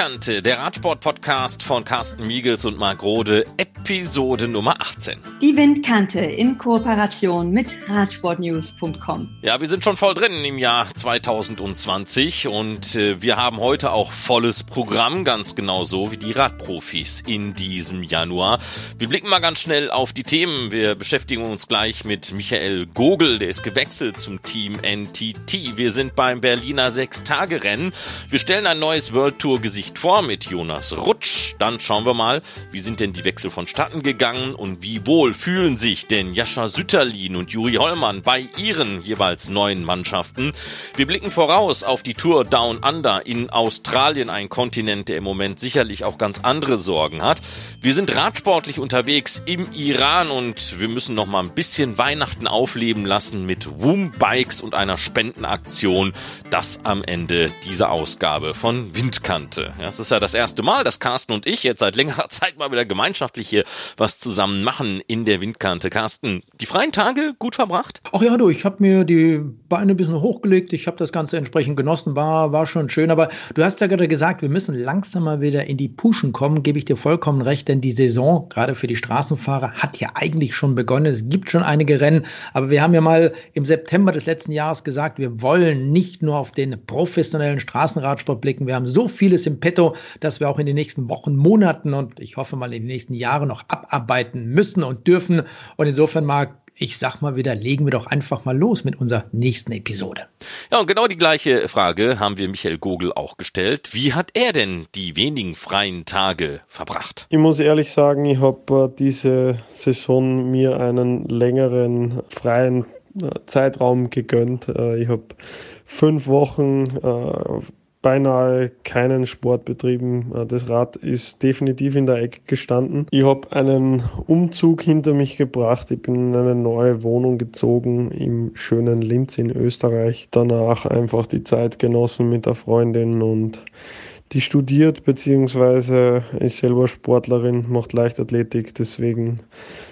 Windkante, der Radsport-Podcast von Carsten Miegels und Marc Rode, Nummer 18. Die Windkante in Kooperation mit Radsportnews.com. Ja, wir sind schon voll drin im Jahr 2020 und äh, wir haben heute auch volles Programm, ganz genau so wie die Radprofis in diesem Januar. Wir blicken mal ganz schnell auf die Themen. Wir beschäftigen uns gleich mit Michael Gogel, der ist gewechselt zum Team NTT. Wir sind beim Berliner Sechs-Tage-Rennen. Wir stellen ein neues World Tour Gesicht vor mit Jonas Rutsch. Dann schauen wir mal, wie sind denn die Wechsel vonstatten gegangen und wie wohl fühlen sich denn Jascha Sütterlin und Juri Hollmann bei ihren jeweils neuen Mannschaften. Wir blicken voraus auf die Tour Down Under in Australien, ein Kontinent, der im Moment sicherlich auch ganz andere Sorgen hat. Wir sind radsportlich unterwegs im Iran und wir müssen noch mal ein bisschen Weihnachten aufleben lassen mit Woom Bikes und einer Spendenaktion. Das am Ende dieser Ausgabe von Windkante. Ja, es ist ja das erste Mal, dass Carsten und ich jetzt seit längerer Zeit mal wieder gemeinschaftlich hier was zusammen machen in der Windkante. Carsten, die freien Tage gut verbracht? Ach ja, du, ich habe mir die Beine ein bisschen hochgelegt. Ich habe das Ganze entsprechend genossen. War, war schon schön. Aber du hast ja gerade gesagt, wir müssen langsam mal wieder in die Puschen kommen. Gebe ich dir vollkommen recht, denn die Saison, gerade für die Straßenfahrer, hat ja eigentlich schon begonnen. Es gibt schon einige Rennen. Aber wir haben ja mal im September des letzten Jahres gesagt, wir wollen nicht nur auf den professionellen Straßenradsport blicken. Wir haben so vieles im Petto, dass wir auch in den nächsten Wochen, Monaten und ich hoffe mal in den nächsten Jahren noch abarbeiten müssen und dürfen. Und insofern mag ich sag mal wieder, legen wir doch einfach mal los mit unserer nächsten Episode. Ja, und genau die gleiche Frage haben wir Michael Gogel auch gestellt. Wie hat er denn die wenigen freien Tage verbracht? Ich muss ehrlich sagen, ich habe äh, diese Saison mir einen längeren freien äh, Zeitraum gegönnt. Äh, ich habe fünf Wochen beinahe keinen Sport betrieben. Äh, das Rad ist definitiv in der Ecke gestanden. Ich habe einen Umzug hinter mich gebracht. Ich bin in eine neue Wohnung gezogen im schönen Linz in Österreich. Danach einfach die Zeit genossen mit der Freundin und die studiert bzw. ist selber Sportlerin, macht Leichtathletik, deswegen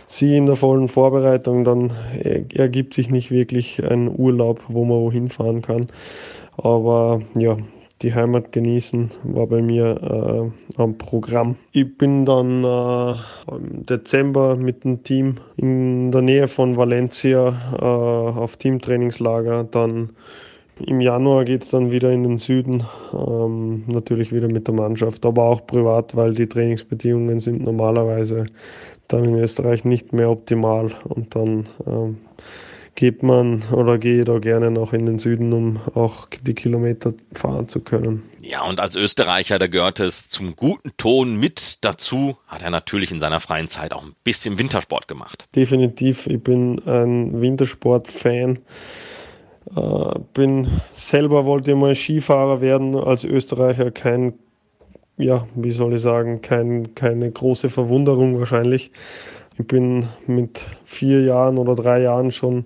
sie in der vollen Vorbereitung, dann ergibt sich nicht wirklich ein Urlaub, wo man wohin fahren kann. Aber ja, die Heimat genießen, war bei mir äh, am Programm. Ich bin dann äh, im Dezember mit dem Team in der Nähe von Valencia äh, auf Teamtrainingslager. Dann im Januar geht es dann wieder in den Süden, ähm, natürlich wieder mit der Mannschaft, aber auch privat, weil die Trainingsbedingungen sind normalerweise dann in Österreich nicht mehr optimal und dann ähm, geht man oder gehe da gerne noch in den Süden, um auch die Kilometer fahren zu können. Ja, und als Österreicher, da gehört es zum guten Ton mit dazu, hat er natürlich in seiner freien Zeit auch ein bisschen Wintersport gemacht. Definitiv, ich bin ein Wintersport-Fan. Äh, bin selber wollte mal Skifahrer werden, als Österreicher kein, ja, wie soll ich sagen, kein, keine große Verwunderung wahrscheinlich. Ich bin mit vier Jahren oder drei Jahren schon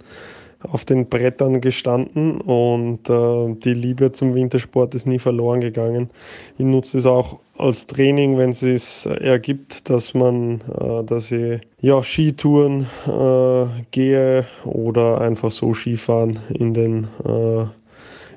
auf den Brettern gestanden und äh, die Liebe zum Wintersport ist nie verloren gegangen. Ich nutze es auch als Training, wenn es es ergibt, dass man, äh, dass ich ja Skitouren äh, gehe oder einfach so Skifahren in den äh,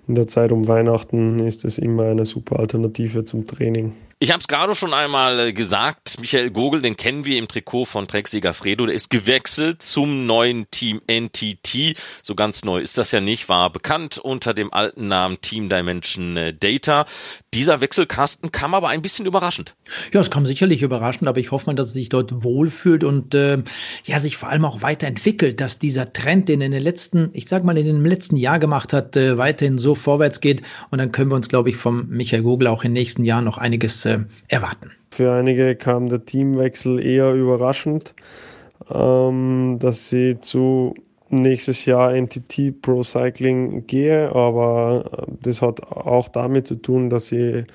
in der Zeit um Weihnachten ist es immer eine super Alternative zum Training. Ich habe es gerade schon einmal äh, gesagt, Michael Gogel, den kennen wir im Trikot von Trecksieger Fredo, der ist gewechselt zum neuen Team NTT. So ganz neu ist das ja nicht, war bekannt unter dem alten Namen Team Dimension äh, Data. Dieser Wechselkasten kam aber ein bisschen überraschend. Ja, es kam sicherlich überraschend, aber ich hoffe mal, dass er sich dort wohlfühlt und äh, ja, sich vor allem auch weiterentwickelt, dass dieser Trend, den er in den letzten, ich sag mal, in dem letzten Jahr gemacht hat, äh, weiterhin so vorwärts geht. Und dann können wir uns, glaube ich, vom Michael Gogel auch in den nächsten Jahren noch einiges äh, erwarten. Für einige kam der Teamwechsel eher überraschend, ähm, dass sie zu nächstes Jahr NTT Pro Cycling gehe, aber das hat auch damit zu tun, dass ich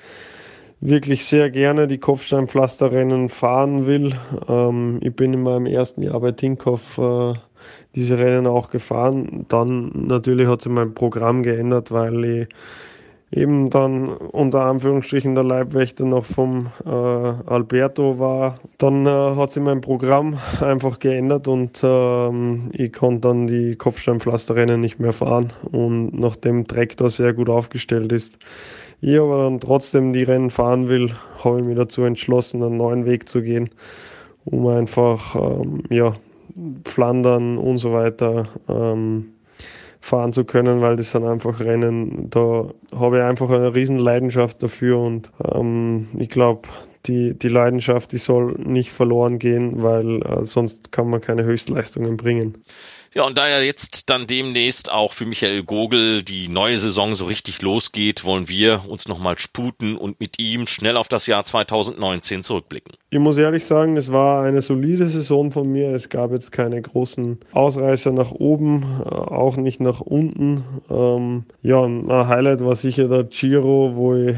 wirklich sehr gerne die Kopfsteinpflasterrennen fahren will. Ähm, ich bin in meinem ersten Jahr bei Tinkoff äh, diese Rennen auch gefahren. Dann natürlich hat sich mein Programm geändert, weil ich eben dann unter Anführungsstrichen der Leibwächter noch vom äh, Alberto war. Dann äh, hat sich mein Programm einfach geändert und ähm, ich konnte dann die Kopfsteinpflasterrennen nicht mehr fahren. Und nachdem Dreck da sehr gut aufgestellt ist, ich aber dann trotzdem die Rennen fahren will, habe ich mich dazu entschlossen, einen neuen Weg zu gehen, um einfach ähm, ja, Flandern und so weiter ähm, fahren zu können, weil das sind einfach Rennen, da habe ich einfach eine riesen Leidenschaft dafür und ähm, ich glaube, die, die Leidenschaft, die soll nicht verloren gehen, weil äh, sonst kann man keine Höchstleistungen bringen. Ja, und da ja jetzt dann demnächst auch für Michael Gogel die neue Saison so richtig losgeht, wollen wir uns nochmal sputen und mit ihm schnell auf das Jahr 2019 zurückblicken. Ich muss ehrlich sagen, es war eine solide Saison von mir. Es gab jetzt keine großen Ausreißer nach oben, äh, auch nicht nach unten. Ähm, ja, ein Highlight war sicher der Giro, wo ich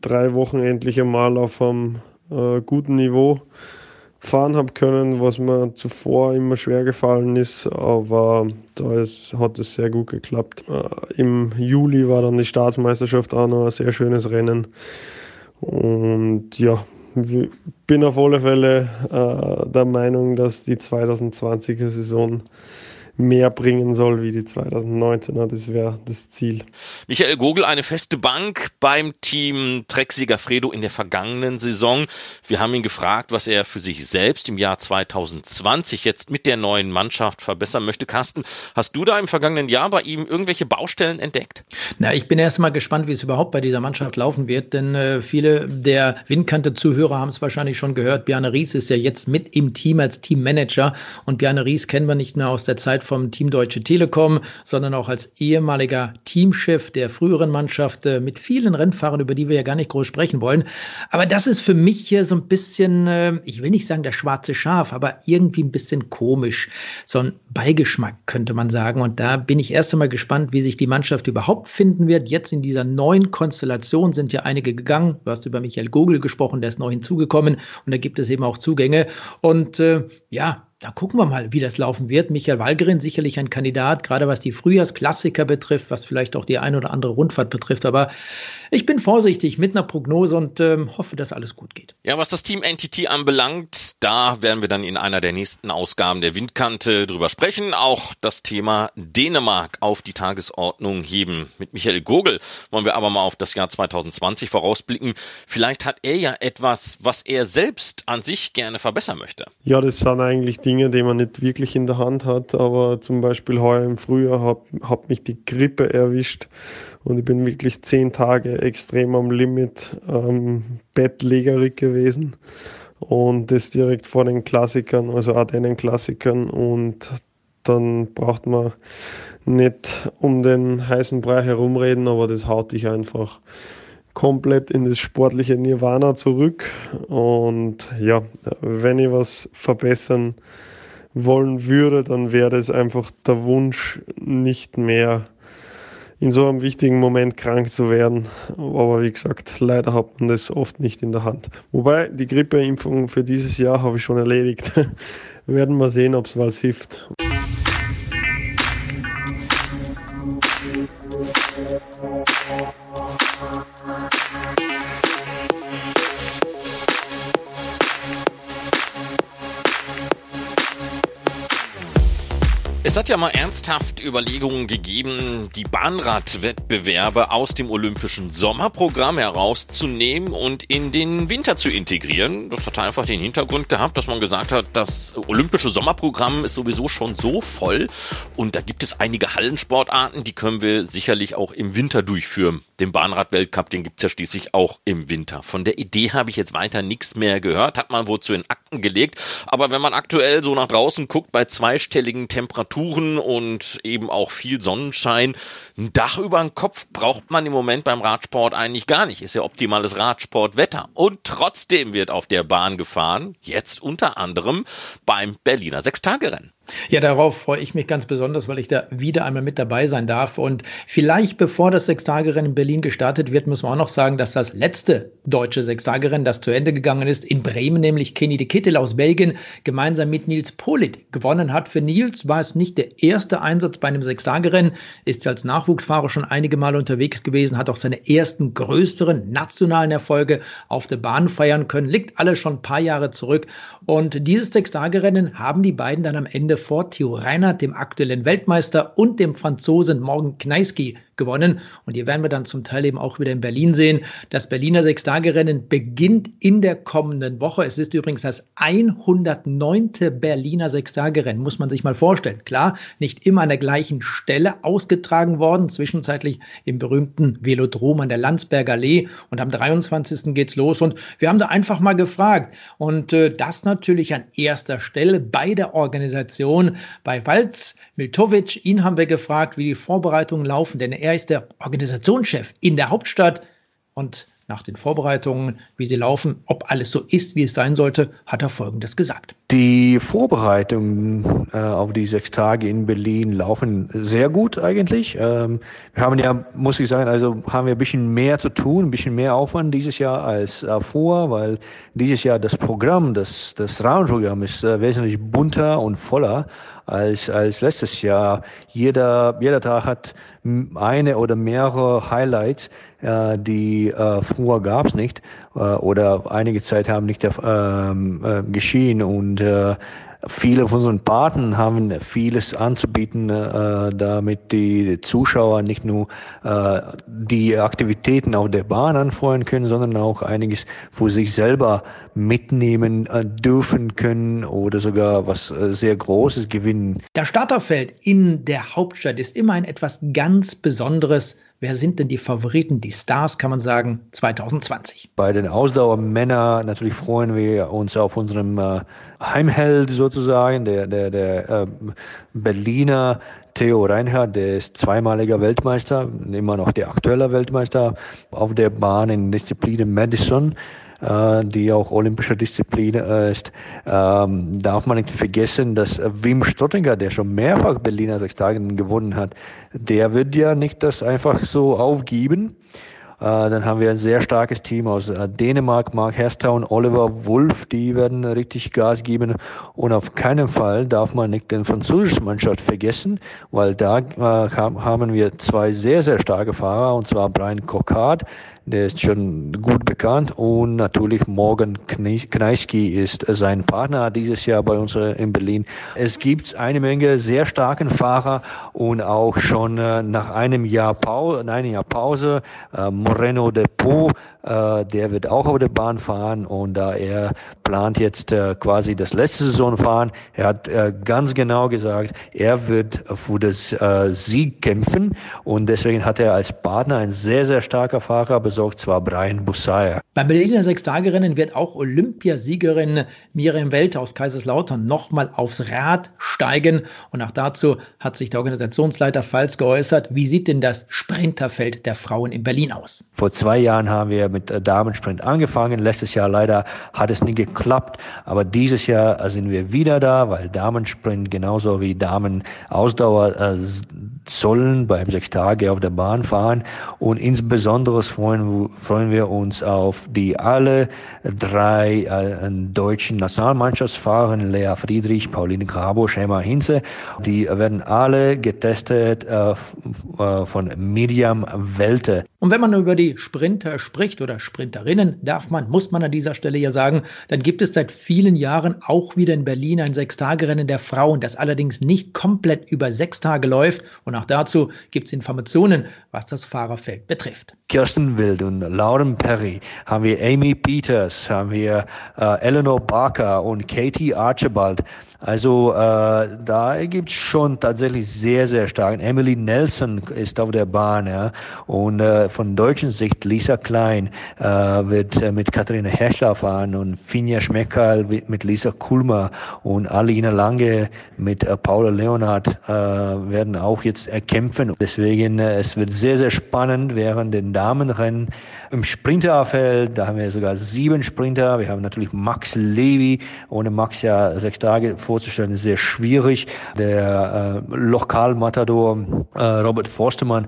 drei Wochen endlich einmal auf einem äh, guten Niveau fahren habe können, was mir zuvor immer schwer gefallen ist, aber da ist, hat es sehr gut geklappt. Äh, Im Juli war dann die Staatsmeisterschaft auch noch ein sehr schönes Rennen und ja, bin auf alle Fälle äh, der Meinung, dass die 2020er Saison mehr bringen soll wie die 2019er. Das wäre das Ziel. Michael Gogel, eine feste Bank beim Team Trecksieger Fredo in der vergangenen Saison. Wir haben ihn gefragt, was er für sich selbst im Jahr 2020 jetzt mit der neuen Mannschaft verbessern möchte. Carsten, hast du da im vergangenen Jahr bei ihm irgendwelche Baustellen entdeckt? Na, ich bin erst mal gespannt, wie es überhaupt bei dieser Mannschaft laufen wird, denn äh, viele der Windkante-Zuhörer haben es wahrscheinlich schon gehört. Bjarne Ries ist ja jetzt mit im Team als Teammanager und Bjarne Ries kennen wir nicht nur aus der Zeit vom Team Deutsche Telekom, sondern auch als ehemaliger Teamchef der früheren Mannschaft äh, mit vielen Rennfahrern, über die wir ja gar nicht groß sprechen wollen. Aber das ist für mich hier so ein bisschen, äh, ich will nicht sagen der schwarze Schaf, aber irgendwie ein bisschen komisch. So ein Beigeschmack könnte man sagen. Und da bin ich erst einmal gespannt, wie sich die Mannschaft überhaupt finden wird. Jetzt in dieser neuen Konstellation sind ja einige gegangen. Du hast über Michael Gogel gesprochen, der ist neu hinzugekommen. Und da gibt es eben auch Zugänge. Und äh, ja, da gucken wir mal, wie das laufen wird. Michael Walgerin sicherlich ein Kandidat, gerade was die Frühjahrsklassiker betrifft, was vielleicht auch die ein oder andere Rundfahrt betrifft. Aber ich bin vorsichtig mit einer Prognose und ähm, hoffe, dass alles gut geht. Ja, was das Team NTT anbelangt, da werden wir dann in einer der nächsten Ausgaben der Windkante drüber sprechen. Auch das Thema Dänemark auf die Tagesordnung heben. Mit Michael Gogel wollen wir aber mal auf das Jahr 2020 vorausblicken. Vielleicht hat er ja etwas, was er selbst an sich gerne verbessern möchte. Ja, das sind eigentlich Dinge, die man nicht wirklich in der Hand hat. Aber zum Beispiel heuer im Frühjahr hat, hat mich die Grippe erwischt und ich bin wirklich zehn Tage extrem am Limit ähm, bettlägerig gewesen. Und das direkt vor den Klassikern, also Ardennen-Klassikern. Und dann braucht man nicht um den heißen Brei herumreden, aber das haut dich einfach komplett in das sportliche Nirvana zurück. Und ja, wenn ich was verbessern wollen würde, dann wäre das einfach der Wunsch, nicht mehr in so einem wichtigen Moment krank zu werden. Aber wie gesagt, leider hat man das oft nicht in der Hand. Wobei die Grippeimpfung für dieses Jahr habe ich schon erledigt. Werden wir sehen, ob es was hilft. Es hat ja mal ernsthaft Überlegungen gegeben, die Bahnradwettbewerbe aus dem olympischen Sommerprogramm herauszunehmen und in den Winter zu integrieren. Das hat einfach den Hintergrund gehabt, dass man gesagt hat, das olympische Sommerprogramm ist sowieso schon so voll und da gibt es einige Hallensportarten, die können wir sicherlich auch im Winter durchführen. Den Bahnradweltcup, den gibt's ja schließlich auch im Winter. Von der Idee habe ich jetzt weiter nichts mehr gehört, hat man wohl zu den Akten gelegt. Aber wenn man aktuell so nach draußen guckt, bei zweistelligen Temperaturen, Temperaturen und eben auch viel Sonnenschein. Ein Dach über den Kopf braucht man im Moment beim Radsport eigentlich gar nicht. Ist ja optimales Radsportwetter. Und trotzdem wird auf der Bahn gefahren. Jetzt unter anderem beim Berliner Sechstagerennen. Ja, darauf freue ich mich ganz besonders, weil ich da wieder einmal mit dabei sein darf. Und vielleicht bevor das Sechstagerennen in Berlin gestartet wird, müssen wir auch noch sagen, dass das letzte deutsche Sechstagerennen, das zu Ende gegangen ist, in Bremen, nämlich Kenny de Kittel aus Belgien, gemeinsam mit Nils Polit gewonnen hat. Für Nils war es nicht der erste Einsatz bei einem Sechstagerennen, ist als Nachwuchsfahrer schon einige Mal unterwegs gewesen, hat auch seine ersten größeren nationalen Erfolge auf der Bahn feiern können, liegt alle schon ein paar Jahre zurück. Und dieses Sechstagerennen haben die beiden dann am Ende vor Theo Reinhardt, dem aktuellen Weltmeister, und dem Franzosen Morgan Kneisky gewonnen. Und hier werden wir dann zum Teil eben auch wieder in Berlin sehen. Das Berliner Sechstagerennen beginnt in der kommenden Woche. Es ist übrigens das 109. Berliner Sechstagerennen, muss man sich mal vorstellen. Klar, nicht immer an der gleichen Stelle ausgetragen worden, zwischenzeitlich im berühmten Velodrom an der Landsberger Allee. Und am 23. geht's los. Und wir haben da einfach mal gefragt. Und äh, das natürlich an erster Stelle bei der Organisation, bei Walz Miltovic. Ihn haben wir gefragt, wie die Vorbereitungen laufen, denn er ist der Organisationschef in der Hauptstadt. Und nach den Vorbereitungen, wie sie laufen, ob alles so ist, wie es sein sollte, hat er Folgendes gesagt. Die Vorbereitungen äh, auf die sechs Tage in Berlin laufen sehr gut eigentlich. Ähm, wir haben ja, muss ich sagen, also haben wir ein bisschen mehr zu tun, ein bisschen mehr Aufwand dieses Jahr als äh, vor, weil dieses Jahr das Programm, das, das Rahmenprogramm ist äh, wesentlich bunter und voller als, als letztes Jahr. Jeder, jeder Tag hat eine oder mehrere Highlights, äh, die äh, früher gab es nicht äh, oder einige Zeit haben nicht ähm, äh, geschehen und äh, Viele von unseren Partnern haben vieles anzubieten, äh, damit die Zuschauer nicht nur äh, die Aktivitäten auf der Bahn anfreuen können, sondern auch einiges für sich selber mitnehmen äh, dürfen können oder sogar was äh, sehr Großes gewinnen. Das Starterfeld in der Hauptstadt ist immer ein etwas ganz Besonderes Wer sind denn die Favoriten, die Stars, kann man sagen, 2020? Bei den Ausdauermännern natürlich freuen wir uns auf unserem äh, Heimheld sozusagen, der, der, der äh, Berliner Theo Reinhardt, der ist zweimaliger Weltmeister, immer noch der aktuelle Weltmeister auf der Bahn in Disziplin Madison. Äh, die auch olympische Disziplin äh, ist, ähm, darf man nicht vergessen, dass Wim Stottinger, der schon mehrfach Berliner Sechstagen gewonnen hat, der wird ja nicht das einfach so aufgeben. Äh, dann haben wir ein sehr starkes Team aus Dänemark, Mark Herster und Oliver Wolf, die werden richtig Gas geben. Und auf keinen Fall darf man nicht den französischen Mannschaft vergessen, weil da äh, haben wir zwei sehr, sehr starke Fahrer, und zwar Brian Cockard, der ist schon gut bekannt und natürlich Morgan Kneiski ist sein Partner dieses Jahr bei uns in Berlin. Es gibt eine Menge sehr starken Fahrer und auch schon äh, nach einem Jahr Pause, einem Jahr Pause äh, Moreno de Po, äh, der wird auch auf der Bahn fahren und da er plant jetzt quasi das letzte Saison fahren. Er hat ganz genau gesagt, er wird für das Sieg kämpfen und deswegen hat er als Partner ein sehr, sehr starker Fahrer besorgt, zwar Brian Bussaya. Beim Berliner Sechstagerennen wird auch Olympiasiegerin Miriam Welt aus Kaiserslautern nochmal aufs Rad steigen. Und auch dazu hat sich der Organisationsleiter Pfalz geäußert. Wie sieht denn das Sprinterfeld der Frauen in Berlin aus? Vor zwei Jahren haben wir mit äh, Damensprint angefangen. Letztes Jahr leider hat es nicht geklappt. Aber dieses Jahr sind wir wieder da, weil Damensprint genauso wie Damenausdauer äh, sollen beim sechs Tage auf der Bahn fahren. Und insbesondere freuen, freuen wir uns auf die alle drei äh, deutschen Nationalmannschaftsfahrer, Lea Friedrich, Pauline Grabosch, Emma Hinze. Die werden alle getestet äh, äh, von Miriam Welte. Und wenn man über die Sprinter spricht oder Sprinterinnen, darf man, muss man an dieser Stelle ja sagen, dann gibt es seit vielen Jahren auch wieder in Berlin ein Sechstagerennen der Frauen, das allerdings nicht komplett über sechs Tage läuft. Und auch dazu gibt es Informationen, was das Fahrerfeld betrifft. Kirsten Wild und Lauren Perry haben wir Amy Peters, haben wir äh, Eleanor Barker und Katie Archibald. Also äh, da gibt es schon tatsächlich sehr, sehr stark. Emily Nelson ist auf der Bahn. Ja? Und äh, von deutschen Sicht Lisa Klein äh, wird äh, mit Katharina Herschler fahren und Finja Schmeckerl mit Lisa Kulmer und Alina Lange mit äh, Paula Leonhardt äh, werden auch jetzt erkämpfen. Deswegen, äh, es wird sehr, sehr spannend während den Damenrennen. Im Sprinterfeld, da haben wir sogar sieben Sprinter. Wir haben natürlich Max Levy. Ohne Max ja sechs Tage vorzustellen, ist sehr schwierig. Der äh, Lokalmatador äh, Robert Forstemann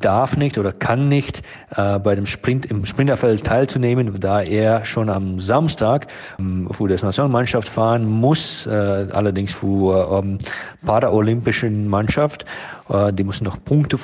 darf nicht oder kann nicht äh, bei dem Sprint im Sprinterfeld teilzunehmen, da er schon am Samstag ähm, für das Nationalmannschaft fahren muss, äh, allerdings für ähm, paralympischen Mannschaft. Äh, die müssen noch Punkte äh,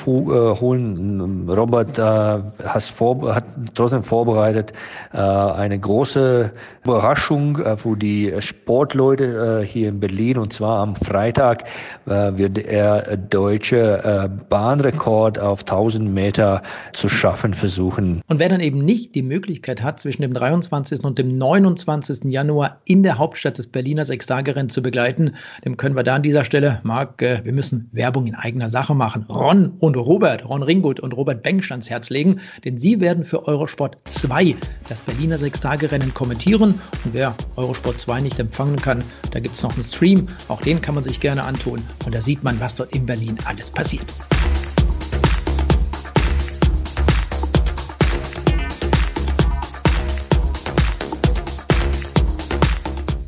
holen. Robert äh, hat trotzdem vorbereitet eine große Überraschung für die Sportleute hier in Berlin. Und zwar am Freitag wird er deutsche Bahnrekord auf 1000 Meter zu schaffen versuchen. Und wer dann eben nicht die Möglichkeit hat, zwischen dem 23. und dem 29. Januar in der Hauptstadt des Berliner Sechstagerennen zu begleiten, dem können wir da an dieser Stelle, Marc, wir müssen Werbung in eigener Sache machen. Ron und Robert, Ron Ringgut und Robert Bengsch ans Herz legen, denn sie werden für Eurosport 2 das Berliner Sechstagerennen kommentieren. Und wer Eurosport 2 nicht empfangen kann, da gibt es noch einen Stream, auch den kann man sich gerne antun. Und da sieht man, was dort in Berlin alles passiert.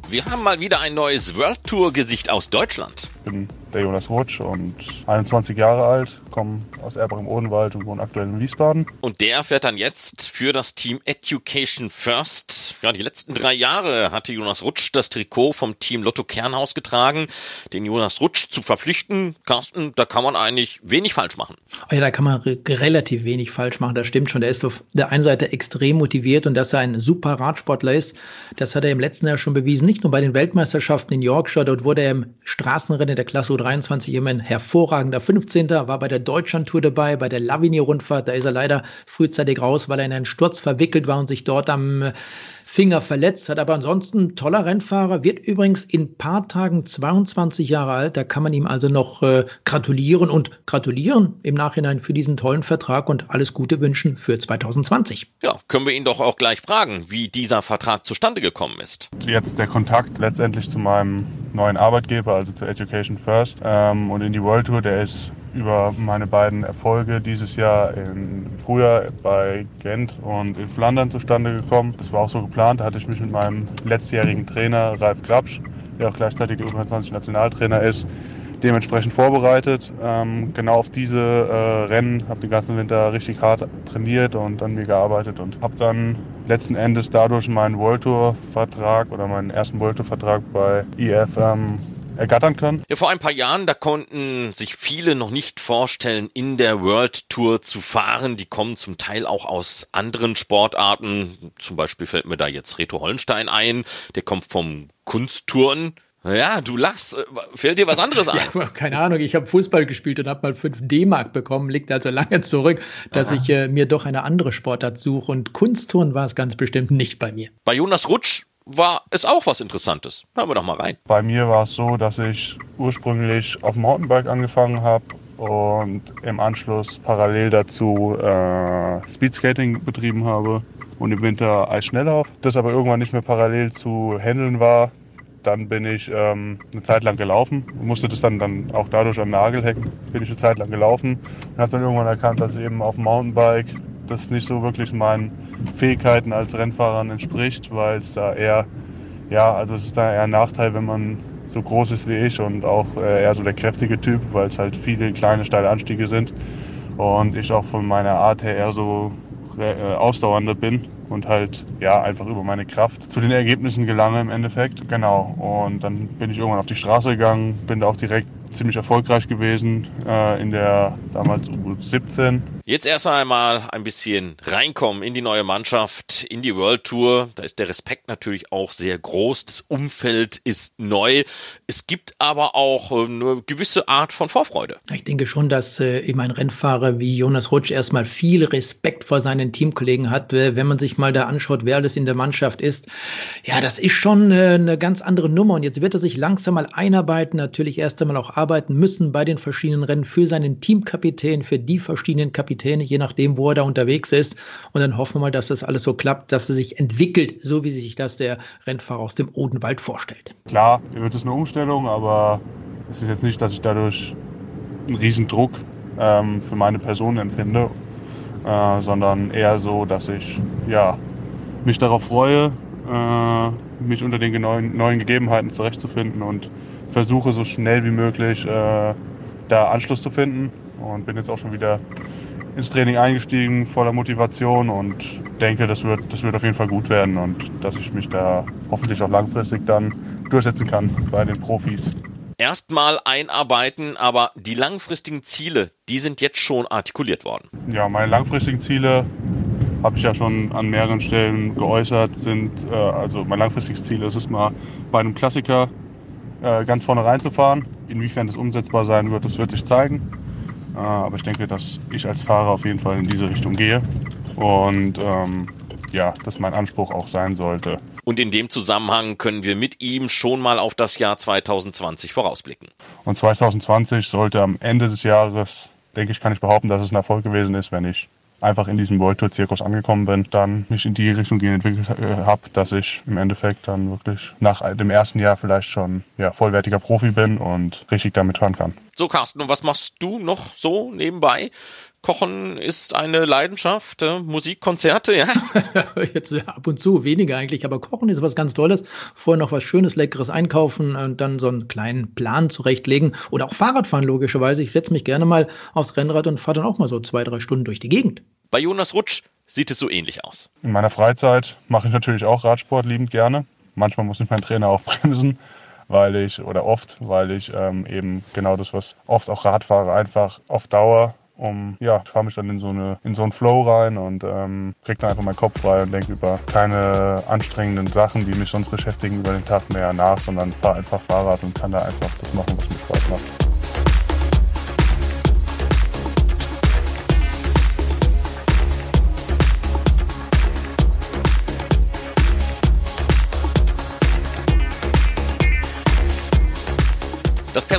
Wir haben mal wieder ein neues World Tour Gesicht aus Deutschland. Ich bin der Jonas Rutsch und 21 Jahre alt, komme aus Erbach im Odenwald und wohne aktuell in Wiesbaden. Und der fährt dann jetzt für das Team Education First. Ja, die letzten drei Jahre hatte Jonas Rutsch das Trikot vom Team Lotto Kernhaus getragen. Den Jonas Rutsch zu verpflichten, Carsten, da kann man eigentlich wenig falsch machen. Ja, da kann man re relativ wenig falsch machen, das stimmt schon. Der ist auf der einen Seite extrem motiviert und dass er ein super Radsportler ist, das hat er im letzten Jahr schon bewiesen. Nicht nur bei den Weltmeisterschaften in Yorkshire, dort wurde er im Straßenrennen der Klasse 23 immer ein hervorragender 15. war bei der Deutschlandtour dabei, bei der Lavinier-Rundfahrt. Da ist er leider frühzeitig raus, weil er in einen Sturz verwickelt war und sich dort am Finger verletzt hat. Aber ansonsten toller Rennfahrer, wird übrigens in ein paar Tagen 22 Jahre alt. Da kann man ihm also noch äh, gratulieren und gratulieren im Nachhinein für diesen tollen Vertrag und alles Gute wünschen für 2020. Ja, können wir ihn doch auch gleich fragen, wie dieser Vertrag zustande gekommen ist. Jetzt der Kontakt letztendlich zu meinem neuen Arbeitgeber, also zu Education First ähm, und in die World Tour, der ist über meine beiden Erfolge dieses Jahr im Frühjahr bei Gent und in Flandern zustande gekommen. Das war auch so geplant. Da hatte ich mich mit meinem letztjährigen Trainer Ralf Grabsch, der auch gleichzeitig der U23-Nationaltrainer ist, dementsprechend vorbereitet. Ähm, genau auf diese äh, Rennen habe den ganzen Winter richtig hart trainiert und an mir gearbeitet und habe dann letzten Endes dadurch meinen World Tour Vertrag oder meinen ersten World Tour Vertrag bei EF ähm, ergattern können. Ja, vor ein paar Jahren, da konnten sich viele noch nicht vorstellen, in der World Tour zu fahren. Die kommen zum Teil auch aus anderen Sportarten. Zum Beispiel fällt mir da jetzt Reto Hollenstein ein. Der kommt vom Kunstturnen. Ja, du lachst. Fällt dir was anderes ein? Ja, keine Ahnung. Ich habe Fußball gespielt und habe mal 5 D-Mark bekommen. Liegt also lange zurück, dass Aha. ich äh, mir doch eine andere Sportart suche. Und Kunstturnen war es ganz bestimmt nicht bei mir. Bei Jonas Rutsch war es auch was Interessantes. Hören wir doch mal rein. Bei mir war es so, dass ich ursprünglich auf Mountainbike angefangen habe und im Anschluss parallel dazu äh, Speedskating betrieben habe und im Winter Eisschnelllauf. Das aber irgendwann nicht mehr parallel zu handeln war. Dann bin ich ähm, eine Zeit lang gelaufen und musste das dann, dann auch dadurch an Nagel hängen. Bin ich eine Zeit lang gelaufen und habe dann irgendwann erkannt, dass ich eben auf Mountainbike das nicht so wirklich meinen Fähigkeiten als Rennfahrer entspricht, weil es da eher, ja, also es ist da eher ein Nachteil, wenn man so groß ist wie ich und auch äh, eher so der kräftige Typ, weil es halt viele kleine steile Anstiege sind und ich auch von meiner Art her eher so äh, ausdauernder bin und halt ja einfach über meine Kraft zu den Ergebnissen gelange im Endeffekt. Genau. Und dann bin ich irgendwann auf die Straße gegangen, bin da auch direkt ziemlich erfolgreich gewesen äh, in der damals U17. Jetzt erst einmal ein bisschen reinkommen in die neue Mannschaft, in die World Tour. Da ist der Respekt natürlich auch sehr groß. Das Umfeld ist neu. Es gibt aber auch äh, eine gewisse Art von Vorfreude. Ich denke schon, dass äh, eben ein Rennfahrer wie Jonas Rutsch erstmal viel Respekt vor seinen Teamkollegen hat. Äh, wenn man sich mal da anschaut, wer alles in der Mannschaft ist, ja, das ist schon eine ganz andere Nummer. Und jetzt wird er sich langsam mal einarbeiten, natürlich erst einmal auch arbeiten müssen bei den verschiedenen Rennen für seinen Teamkapitän, für die verschiedenen Kapitäne, je nachdem, wo er da unterwegs ist. Und dann hoffen wir mal, dass das alles so klappt, dass er sich entwickelt, so wie sich das der Rennfahrer aus dem Odenwald vorstellt. Klar, wird es eine Umstellung, aber es ist jetzt nicht, dass ich dadurch einen riesen Druck ähm, für meine Person empfinde, äh, sondern eher so, dass ich ja, mich darauf freue, äh, mich unter den neuen, neuen Gegebenheiten zurechtzufinden und versuche so schnell wie möglich äh, da Anschluss zu finden und bin jetzt auch schon wieder ins Training eingestiegen, voller Motivation und denke, das wird, das wird auf jeden Fall gut werden und dass ich mich da hoffentlich auch langfristig dann durchsetzen kann bei den Profis. Erstmal einarbeiten, aber die langfristigen Ziele, die sind jetzt schon artikuliert worden. Ja, meine langfristigen Ziele habe ich ja schon an mehreren Stellen geäußert, sind, äh, also mein langfristiges Ziel ist es mal bei einem Klassiker äh, ganz vorne reinzufahren. Inwiefern das umsetzbar sein wird, das wird sich zeigen. Äh, aber ich denke, dass ich als Fahrer auf jeden Fall in diese Richtung gehe. Und ähm, ja, dass mein Anspruch auch sein sollte. Und in dem Zusammenhang können wir mit ihm schon mal auf das Jahr 2020 vorausblicken. Und 2020 sollte am Ende des Jahres, denke ich, kann ich behaupten, dass es ein Erfolg gewesen ist, wenn ich einfach in diesem World Tour Zirkus angekommen bin, dann mich in die Richtung entwickelt äh, habe, dass ich im Endeffekt dann wirklich nach dem ersten Jahr vielleicht schon ja, vollwertiger Profi bin und richtig damit fahren kann. So, Carsten, und was machst du noch so nebenbei? Kochen ist eine Leidenschaft, äh, Musik, Konzerte, ja? Jetzt ja, ab und zu, weniger eigentlich, aber Kochen ist was ganz Tolles. Vorher noch was Schönes, Leckeres einkaufen und dann so einen kleinen Plan zurechtlegen. Oder auch Fahrradfahren, logischerweise. Ich setze mich gerne mal aufs Rennrad und fahre dann auch mal so zwei, drei Stunden durch die Gegend. Bei Jonas Rutsch sieht es so ähnlich aus. In meiner Freizeit mache ich natürlich auch Radsport liebend gerne. Manchmal muss ich meinen Trainer auch bremsen, weil ich, oder oft, weil ich ähm, eben genau das, was oft auch Radfahrer einfach auf Dauer um, ja, ich fahre mich dann in so, eine, in so einen Flow rein und ähm, krieg dann einfach meinen Kopf frei und denke über keine anstrengenden Sachen, die mich sonst beschäftigen, über den Tag mehr nach, sondern fahre einfach Fahrrad und kann da einfach das machen, was mir Spaß macht.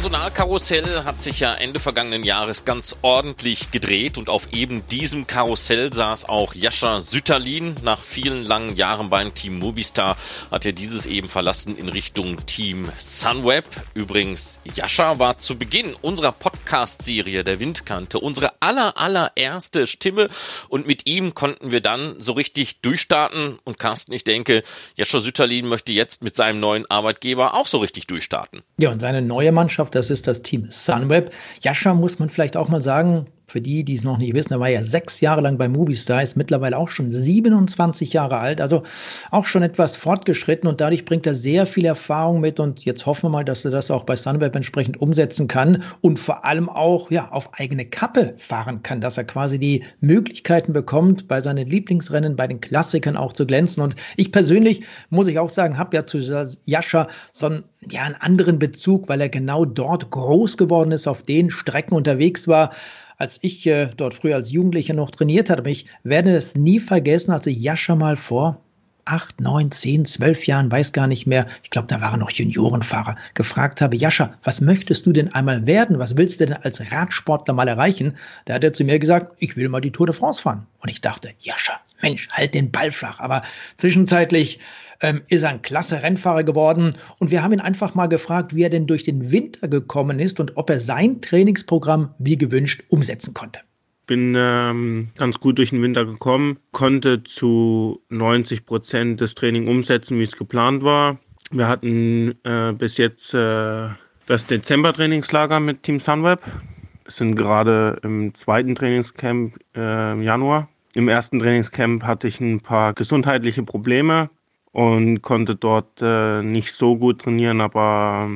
Personalkarussell hat sich ja Ende vergangenen Jahres ganz ordentlich gedreht und auf eben diesem Karussell saß auch Jascha Sütterlin. Nach vielen langen Jahren beim Team Mobistar hat er dieses eben verlassen in Richtung Team Sunweb. Übrigens, Jascha war zu Beginn unserer Podcast-Serie der Windkante unsere aller allererste Stimme und mit ihm konnten wir dann so richtig durchstarten. Und Carsten, ich denke, Jascha Sütterlin möchte jetzt mit seinem neuen Arbeitgeber auch so richtig durchstarten. Ja, und seine neue Mann Mannschaft, das ist das Team Sunweb. Jascha muss man vielleicht auch mal sagen, für die, die es noch nicht wissen, er war ja sechs Jahre lang bei Movistar, ist mittlerweile auch schon 27 Jahre alt, also auch schon etwas fortgeschritten und dadurch bringt er sehr viel Erfahrung mit und jetzt hoffen wir mal, dass er das auch bei Sunweb entsprechend umsetzen kann und vor allem auch ja, auf eigene Kappe fahren kann, dass er quasi die Möglichkeiten bekommt, bei seinen Lieblingsrennen, bei den Klassikern auch zu glänzen. Und ich persönlich, muss ich auch sagen, habe ja zu Jascha so einen, ja, einen anderen Bezug, weil er genau dort groß geworden ist, auf den Strecken unterwegs war als ich äh, dort früher als Jugendlicher noch trainiert hatte. Ich werde es nie vergessen, als ich Jascha mal vor acht, neun, zehn, zwölf Jahren, weiß gar nicht mehr, ich glaube, da waren noch Juniorenfahrer, gefragt habe, Jascha, was möchtest du denn einmal werden? Was willst du denn als Radsportler mal erreichen? Da hat er zu mir gesagt, ich will mal die Tour de France fahren. Und ich dachte, Jascha, Mensch, halt den Ball flach. Aber zwischenzeitlich ähm, ist er ein klasse Rennfahrer geworden. Und wir haben ihn einfach mal gefragt, wie er denn durch den Winter gekommen ist und ob er sein Trainingsprogramm wie gewünscht umsetzen konnte. Bin ähm, ganz gut durch den Winter gekommen, konnte zu 90 Prozent das Training umsetzen, wie es geplant war. Wir hatten äh, bis jetzt äh, das Dezember-Trainingslager mit Team Sunweb. Wir sind gerade im zweiten Trainingscamp äh, im Januar. Im ersten Trainingscamp hatte ich ein paar gesundheitliche Probleme, und konnte dort äh, nicht so gut trainieren, aber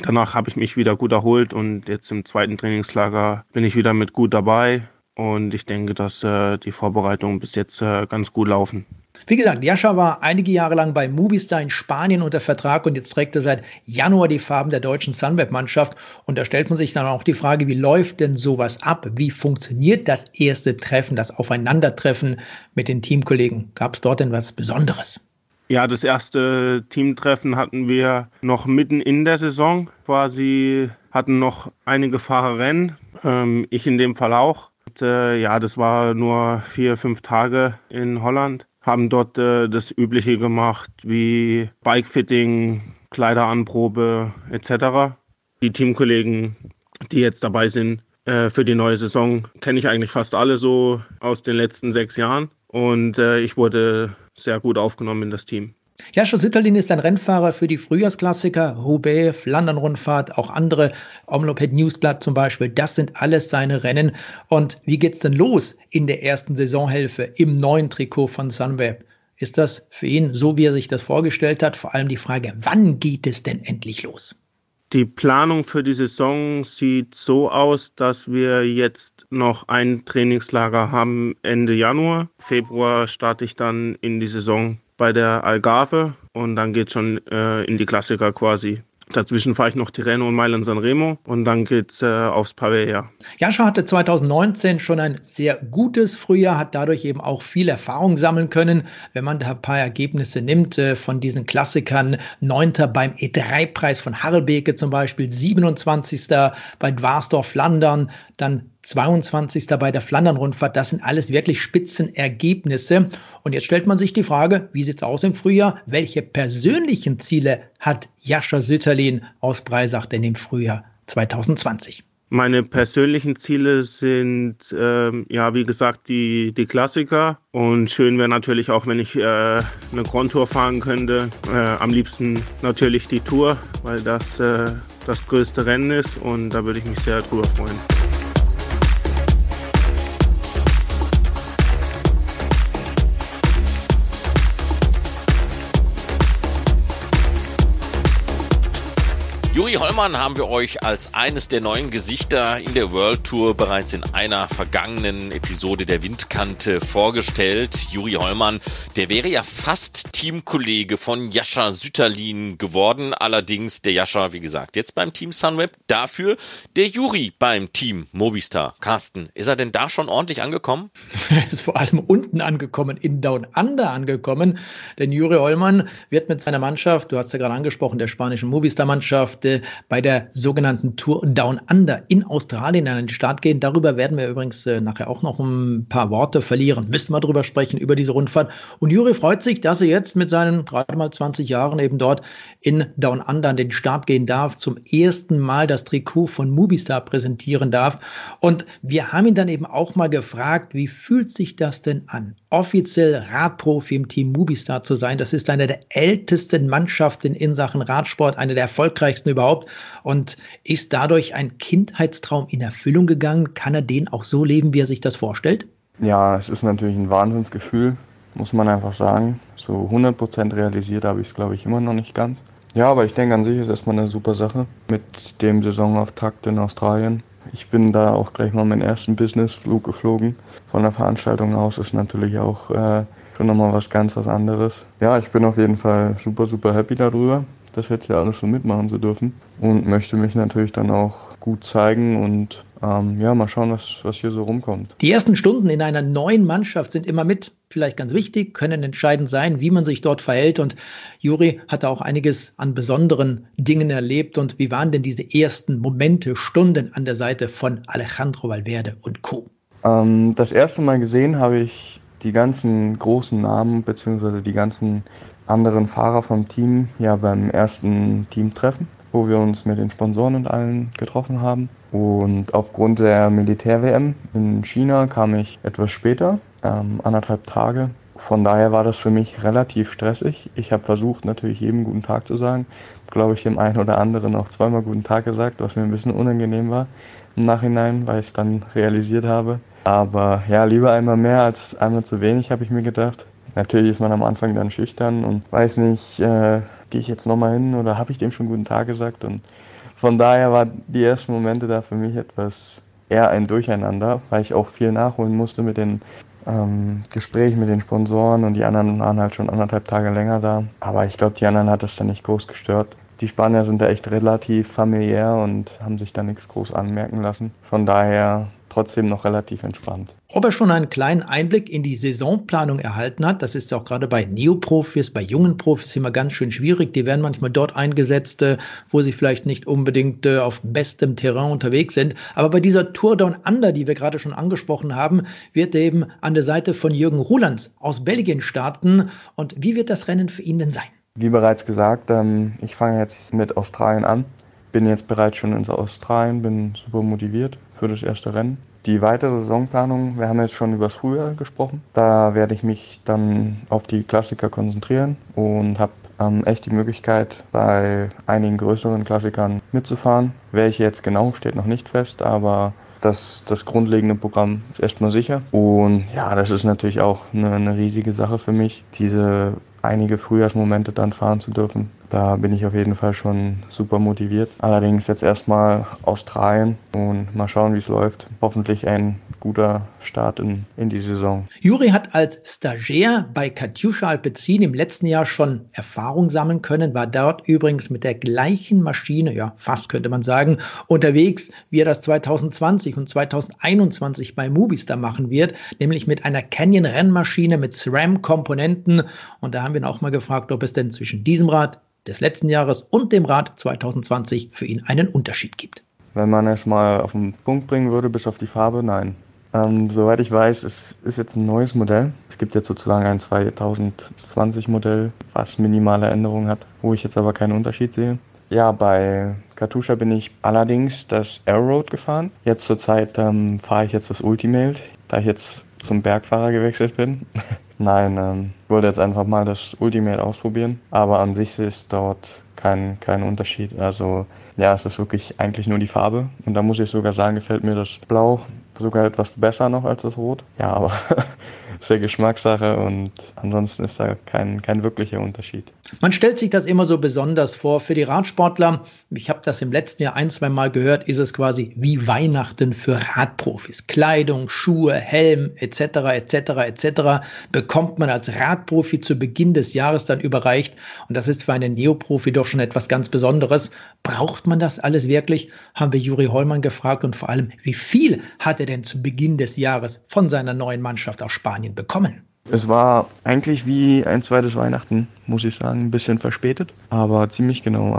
danach habe ich mich wieder gut erholt und jetzt im zweiten Trainingslager bin ich wieder mit gut dabei und ich denke, dass äh, die Vorbereitungen bis jetzt äh, ganz gut laufen. Wie gesagt, Jascha war einige Jahre lang bei Movistar in Spanien unter Vertrag und jetzt trägt er seit Januar die Farben der deutschen Sunweb-Mannschaft. Und da stellt man sich dann auch die Frage, wie läuft denn sowas ab? Wie funktioniert das erste Treffen, das Aufeinandertreffen mit den Teamkollegen? Gab es dort denn was Besonderes? Ja, das erste Teamtreffen hatten wir noch mitten in der Saison. Quasi hatten noch einige Fahrerrennen, ähm, ich in dem Fall auch. Und, äh, ja, das war nur vier, fünf Tage in Holland. Haben dort äh, das Übliche gemacht, wie Bikefitting, Kleideranprobe etc. Die Teamkollegen, die jetzt dabei sind äh, für die neue Saison, kenne ich eigentlich fast alle so aus den letzten sechs Jahren. Und äh, ich wurde sehr gut aufgenommen in das Team. Jascha Sütterlin ist ein Rennfahrer für die Frühjahrsklassiker, Roubaix, Flandern-Rundfahrt, auch andere, Omloped Newsblatt zum Beispiel. Das sind alles seine Rennen. Und wie geht's denn los in der ersten Saisonhälfte im neuen Trikot von Sunweb? Ist das für ihn so, wie er sich das vorgestellt hat? Vor allem die Frage, wann geht es denn endlich los? Die Planung für die Saison sieht so aus, dass wir jetzt noch ein Trainingslager haben Ende Januar. Februar starte ich dann in die Saison bei der Algarve und dann geht schon äh, in die Klassiker quasi. Dazwischen fahre ich noch Tirreno und Mailand San Remo und dann geht's äh, aufs Pavea. Jascha hatte 2019 schon ein sehr gutes Frühjahr, hat dadurch eben auch viel Erfahrung sammeln können. Wenn man da ein paar Ergebnisse nimmt äh, von diesen Klassikern, Neunter beim E3-Preis von Harlbeke zum Beispiel, 27. bei Dwarsdorf Flandern, dann 22. bei der Flandern-Rundfahrt. Das sind alles wirklich Spitzenergebnisse. Und jetzt stellt man sich die Frage, wie sieht es aus im Frühjahr? Welche persönlichen Ziele hat Jascha Sütterlin aus Breisach denn im Frühjahr 2020? Meine persönlichen Ziele sind, ähm, ja, wie gesagt, die, die Klassiker. Und schön wäre natürlich auch, wenn ich äh, eine Grand Tour fahren könnte. Äh, am liebsten natürlich die Tour, weil das äh, das größte Rennen ist. Und da würde ich mich sehr drüber freuen. Hollmann haben wir euch als eines der neuen Gesichter in der World Tour bereits in einer vergangenen Episode der Windkante vorgestellt. Juri Hollmann, der wäre ja fast Teamkollege von Jascha Sütterlin geworden. Allerdings der Jascha, wie gesagt, jetzt beim Team Sunweb. Dafür der Juri beim Team Mobistar. Carsten, ist er denn da schon ordentlich angekommen? Er ist vor allem unten angekommen, in Down Under angekommen. Denn Juri Hollmann wird mit seiner Mannschaft, du hast ja gerade angesprochen, der spanischen Mobistar-Mannschaft, Geschichte bei der sogenannten Tour Down Under in Australien an den Start gehen. Darüber werden wir übrigens äh, nachher auch noch ein paar Worte verlieren. Müssen wir drüber sprechen, über diese Rundfahrt. Und Juri freut sich, dass er jetzt mit seinen gerade mal 20 Jahren eben dort in Down Under an den Start gehen darf, zum ersten Mal das Trikot von Mubistar präsentieren darf. Und wir haben ihn dann eben auch mal gefragt, wie fühlt sich das denn an, offiziell Radprofi im Team Mubistar zu sein? Das ist eine der ältesten Mannschaften in Sachen Radsport, eine der erfolgreichsten überhaupt und ist dadurch ein Kindheitstraum in Erfüllung gegangen. Kann er den auch so leben, wie er sich das vorstellt? Ja, es ist natürlich ein Wahnsinnsgefühl, muss man einfach sagen. So 100% realisiert habe ich es, glaube ich, immer noch nicht ganz. Ja, aber ich denke an sich ist erstmal eine super Sache mit dem Saisonauftakt in Australien. Ich bin da auch gleich mal meinen ersten Businessflug geflogen. Von der Veranstaltung aus ist natürlich auch äh, schon nochmal was ganz was anderes. Ja, ich bin auf jeden Fall super, super happy darüber das jetzt ja alles so mitmachen zu dürfen. Und möchte mich natürlich dann auch gut zeigen und ähm, ja, mal schauen, was, was hier so rumkommt. Die ersten Stunden in einer neuen Mannschaft sind immer mit, vielleicht ganz wichtig, können entscheidend sein, wie man sich dort verhält. Und Juri hatte auch einiges an besonderen Dingen erlebt. Und wie waren denn diese ersten Momente, Stunden an der Seite von Alejandro Valverde und Co.? Ähm, das erste Mal gesehen habe ich die ganzen großen Namen beziehungsweise die ganzen anderen Fahrer vom Team ja beim ersten Teamtreffen, wo wir uns mit den Sponsoren und allen getroffen haben. Und aufgrund der Militär-WM in China kam ich etwas später, ähm, anderthalb Tage. Von daher war das für mich relativ stressig. Ich habe versucht, natürlich jedem guten Tag zu sagen. Glaube ich, dem einen oder anderen auch zweimal guten Tag gesagt, was mir ein bisschen unangenehm war im Nachhinein, weil ich es dann realisiert habe. Aber ja, lieber einmal mehr als einmal zu wenig, habe ich mir gedacht. Natürlich ist man am Anfang dann schüchtern und weiß nicht, äh, gehe ich jetzt nochmal hin oder habe ich dem schon guten Tag gesagt. Und von daher war die ersten Momente da für mich etwas eher ein Durcheinander, weil ich auch viel nachholen musste mit den ähm, Gesprächen mit den Sponsoren und die anderen waren halt schon anderthalb Tage länger da. Aber ich glaube, die anderen hat das dann nicht groß gestört. Die Spanier sind da echt relativ familiär und haben sich da nichts groß anmerken lassen. Von daher trotzdem noch relativ entspannt. Ob er schon einen kleinen Einblick in die Saisonplanung erhalten hat, das ist auch gerade bei Neoprofis, bei jungen Profis immer ganz schön schwierig. Die werden manchmal dort eingesetzt, äh, wo sie vielleicht nicht unbedingt äh, auf bestem Terrain unterwegs sind. Aber bei dieser Tour Down Under, die wir gerade schon angesprochen haben, wird er eben an der Seite von Jürgen Rulands aus Belgien starten. Und wie wird das Rennen für ihn denn sein? Wie bereits gesagt, ähm, ich fange jetzt mit Australien an. Bin jetzt bereits schon in Australien, bin super motiviert für das erste Rennen. Die weitere Saisonplanung, wir haben jetzt schon über das Frühjahr gesprochen. Da werde ich mich dann auf die Klassiker konzentrieren und habe ähm, echt die Möglichkeit, bei einigen größeren Klassikern mitzufahren. Welche jetzt genau, steht noch nicht fest, aber das, das grundlegende Programm ist erstmal sicher. Und ja, das ist natürlich auch eine, eine riesige Sache für mich, diese einige Frühjahrsmomente dann fahren zu dürfen. Da bin ich auf jeden Fall schon super motiviert. Allerdings jetzt erstmal Australien und mal schauen, wie es läuft. Hoffentlich ein guter Start in, in die Saison. Juri hat als Stagiaire bei Katjuscha Alpecin im letzten Jahr schon Erfahrung sammeln können, war dort übrigens mit der gleichen Maschine, ja fast könnte man sagen, unterwegs, wie er das 2020 und 2021 bei Movistar machen wird, nämlich mit einer Canyon-Rennmaschine mit SRAM-Komponenten. Und da haben wir ihn auch mal gefragt, ob es denn zwischen diesem Rad des letzten Jahres und dem Rad 2020 für ihn einen Unterschied gibt. Wenn man es mal auf den Punkt bringen würde, bis auf die Farbe, nein. Ähm, soweit ich weiß, es ist jetzt ein neues Modell. Es gibt jetzt sozusagen ein 2020 Modell, was minimale Änderungen hat, wo ich jetzt aber keinen Unterschied sehe. Ja, bei Katusha bin ich allerdings das Airroad gefahren. Jetzt zurzeit ähm, fahre ich jetzt das Ultimate, da ich jetzt zum Bergfahrer gewechselt bin. Nein, ähm, wollte jetzt einfach mal das Ultimate ausprobieren. Aber an sich ist dort kein, kein Unterschied. Also ja, es ist wirklich eigentlich nur die Farbe. Und da muss ich sogar sagen, gefällt mir das Blau sogar etwas besser noch als das Rot. Ja, aber ist ja Geschmackssache und ansonsten ist da kein, kein wirklicher Unterschied. Man stellt sich das immer so besonders vor. Für die Radsportler, ich habe das im letzten Jahr ein, zwei Mal gehört, ist es quasi wie Weihnachten für Radprofis. Kleidung, Schuhe, Helm etc. etc. etc. bekommt man als Radprofi zu Beginn des Jahres dann überreicht. Und das ist für einen Neoprofi doch schon etwas ganz Besonderes. Braucht man das alles wirklich? Haben wir Juri Hollmann gefragt und vor allem, wie viel hat er denn zu Beginn des Jahres von seiner neuen Mannschaft aus Spanien bekommen? Es war eigentlich wie ein zweites Weihnachten, muss ich sagen, ein bisschen verspätet, aber ziemlich genau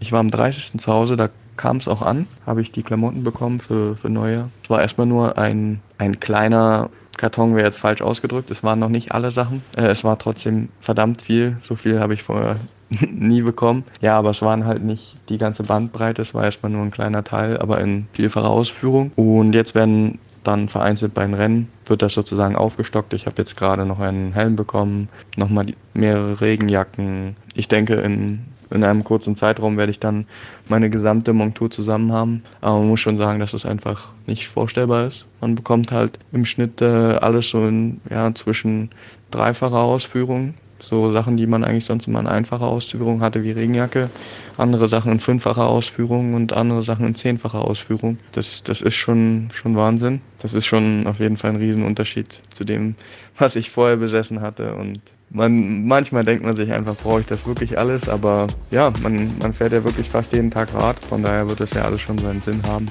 ich war am 30. zu Hause, da kam es auch an, habe ich die Klamotten bekommen für, für neue. Es war erstmal nur ein, ein kleiner Karton, wäre jetzt falsch ausgedrückt. Es waren noch nicht alle Sachen. Äh, es war trotzdem verdammt viel. So viel habe ich vorher nie bekommen. Ja, aber es waren halt nicht die ganze Bandbreite. Es war erstmal nur ein kleiner Teil, aber in vielfacher Ausführung. Und jetzt werden dann vereinzelt bei den Rennen wird das sozusagen aufgestockt. Ich habe jetzt gerade noch einen Helm bekommen, nochmal mehrere Regenjacken. Ich denke, in, in einem kurzen Zeitraum werde ich dann meine gesamte Montur zusammen haben. Aber man muss schon sagen, dass es einfach nicht vorstellbar ist. Man bekommt halt im Schnitt äh, alles so in ja, zwischen dreifacher Ausführung so Sachen, die man eigentlich sonst immer in einfacher Ausführung hatte, wie Regenjacke. Andere Sachen in fünffacher Ausführung und andere Sachen in zehnfacher Ausführung. Das, das ist schon, schon Wahnsinn. Das ist schon auf jeden Fall ein Riesenunterschied zu dem, was ich vorher besessen hatte. Und man, manchmal denkt man sich einfach, brauche ich das wirklich alles? Aber ja, man, man fährt ja wirklich fast jeden Tag Rad. Von daher wird es ja alles schon seinen Sinn haben.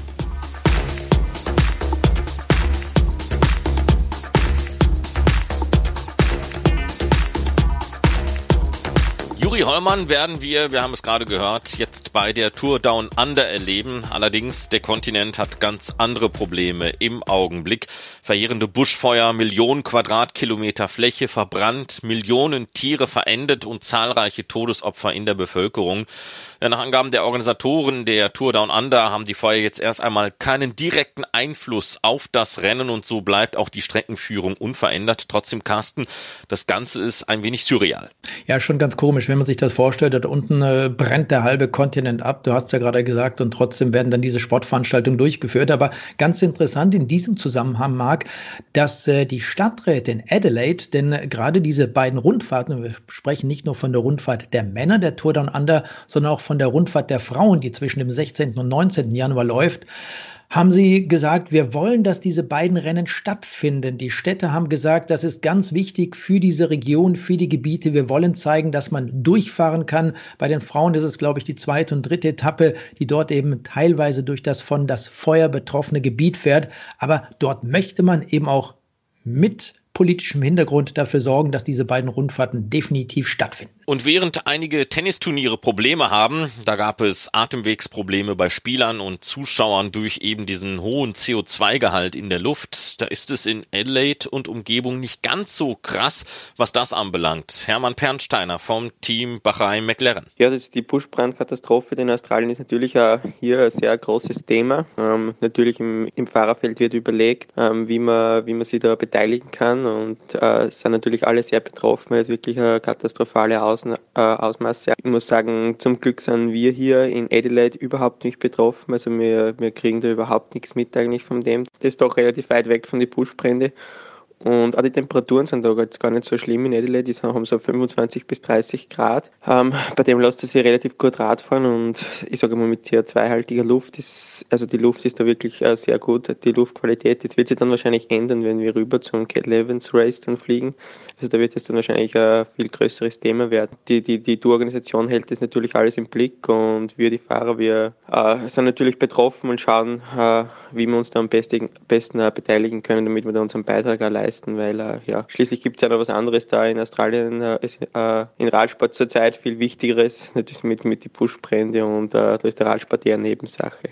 Juri Hollmann werden wir, wir haben es gerade gehört, jetzt bei der Tour Down Under erleben. Allerdings, der Kontinent hat ganz andere Probleme im Augenblick. Verheerende Buschfeuer, Millionen Quadratkilometer Fläche verbrannt, Millionen Tiere verendet und zahlreiche Todesopfer in der Bevölkerung. Nach Angaben der Organisatoren der Tour Down Under haben die Feuer jetzt erst einmal keinen direkten Einfluss auf das Rennen und so bleibt auch die Streckenführung unverändert. Trotzdem, Carsten, das Ganze ist ein wenig surreal. Ja, schon ganz komisch, wenn man sich das vorstellt. Da unten äh, brennt der halbe Kontinent ab. Du hast ja gerade gesagt, und trotzdem werden dann diese Sportveranstaltungen durchgeführt. Aber ganz interessant in diesem Zusammenhang, Marc, dass äh, die Stadträte in Adelaide, denn äh, gerade diese beiden Rundfahrten, wir sprechen nicht nur von der Rundfahrt der Männer der Tour Down Under, sondern auch von der Rundfahrt der Frauen, die zwischen dem 16. und 19. Januar läuft, haben sie gesagt, wir wollen, dass diese beiden Rennen stattfinden. Die Städte haben gesagt, das ist ganz wichtig für diese Region, für die Gebiete. Wir wollen zeigen, dass man durchfahren kann. Bei den Frauen ist es, glaube ich, die zweite und dritte Etappe, die dort eben teilweise durch das von das Feuer betroffene Gebiet fährt. Aber dort möchte man eben auch mit politischem Hintergrund dafür sorgen, dass diese beiden Rundfahrten definitiv stattfinden. Und während einige Tennisturniere Probleme haben, da gab es Atemwegsprobleme bei Spielern und Zuschauern durch eben diesen hohen CO2-Gehalt in der Luft, da ist es in Adelaide und Umgebung nicht ganz so krass, was das anbelangt. Hermann Pernsteiner vom Team Bahrain McLaren. Ja, das die Buschbrandkatastrophe in Australien ist natürlich hier ein sehr großes Thema. Ähm, natürlich im, im, Fahrerfeld wird überlegt, ähm, wie, man, wie man sich da beteiligen kann und äh, sind natürlich alle sehr betroffen, es wirklich eine katastrophale Aus Ausmaße. Ich muss sagen, zum Glück sind wir hier in Adelaide überhaupt nicht betroffen. Also wir, wir kriegen da überhaupt nichts mit eigentlich von dem. Das ist doch relativ weit weg von den Buschbränden. Und auch die Temperaturen sind da jetzt gar nicht so schlimm in Adelaide, die haben so 25 bis 30 Grad. Ähm, bei dem lässt es sich relativ gut Radfahren und ich sage mal mit CO2-haltiger Luft ist, also die Luft ist da wirklich äh, sehr gut, die Luftqualität. Das wird sich dann wahrscheinlich ändern, wenn wir rüber zum Cat Evans Race dann fliegen. Also da wird es dann wahrscheinlich ein viel größeres Thema werden. Die, die, die Tourorganisation hält das natürlich alles im Blick und wir, die Fahrer, wir äh, sind natürlich betroffen und schauen, äh, wie wir uns da am besten, besten äh, beteiligen können, damit wir da unseren Beitrag allein leisten, weil äh, ja, schließlich gibt es ja noch was anderes da in Australien, äh, äh, in Radsport zurzeit viel Wichtigeres, natürlich mit, mit den Buschbrände und äh, da ist der Radsport eher Nebensache.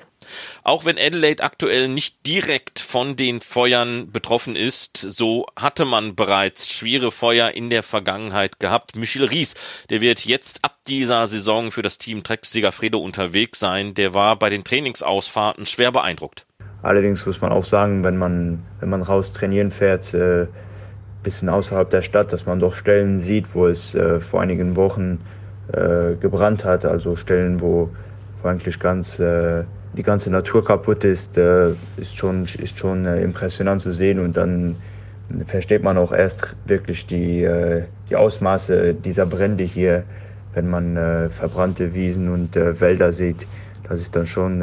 Auch wenn Adelaide aktuell nicht direkt von den Feuern betroffen ist, so hatte man bereits schwere Feuer in der Vergangenheit gehabt. Michel Ries, der wird jetzt ab dieser Saison für das Team Trek Segafredo unterwegs sein. Der war bei den Trainingsausfahrten schwer beeindruckt. Allerdings muss man auch sagen, wenn man, wenn man raus trainieren fährt, äh, bisschen außerhalb der Stadt, dass man doch Stellen sieht, wo es äh, vor einigen Wochen äh, gebrannt hat, also Stellen, wo, wo eigentlich ganz äh, die ganze Natur kaputt ist, äh, ist schon, ist schon äh, impressionant zu sehen und dann versteht man auch erst wirklich die, äh, die Ausmaße dieser Brände hier, wenn man verbrannte Wiesen und Wälder sieht. Das ist dann schon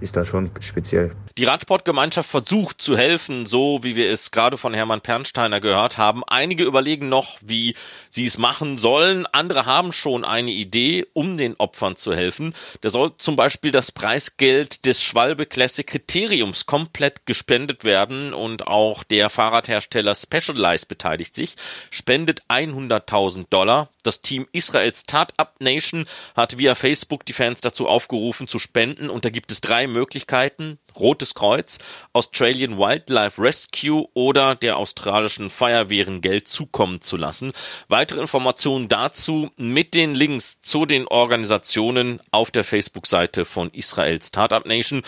ist da schon speziell. Die Radsportgemeinschaft versucht zu helfen, so wie wir es gerade von Hermann Pernsteiner gehört haben. Einige überlegen noch, wie sie es machen sollen. Andere haben schon eine Idee, um den Opfern zu helfen. Da soll zum Beispiel das Preisgeld des Schwalbe Classic Kriteriums komplett gespendet werden und auch der Fahrradhersteller Specialized beteiligt sich, spendet 100.000 Dollar. Das Team Israels Startup Nation hat via Facebook die Fans dazu aufgerufen zu spenden und da gibt es drei Möglichkeiten. Rotes Kreuz, Australian Wildlife Rescue oder der australischen Feuerwehren Geld zukommen zu lassen. Weitere Informationen dazu mit den Links zu den Organisationen auf der Facebook-Seite von Israel Startup Nation.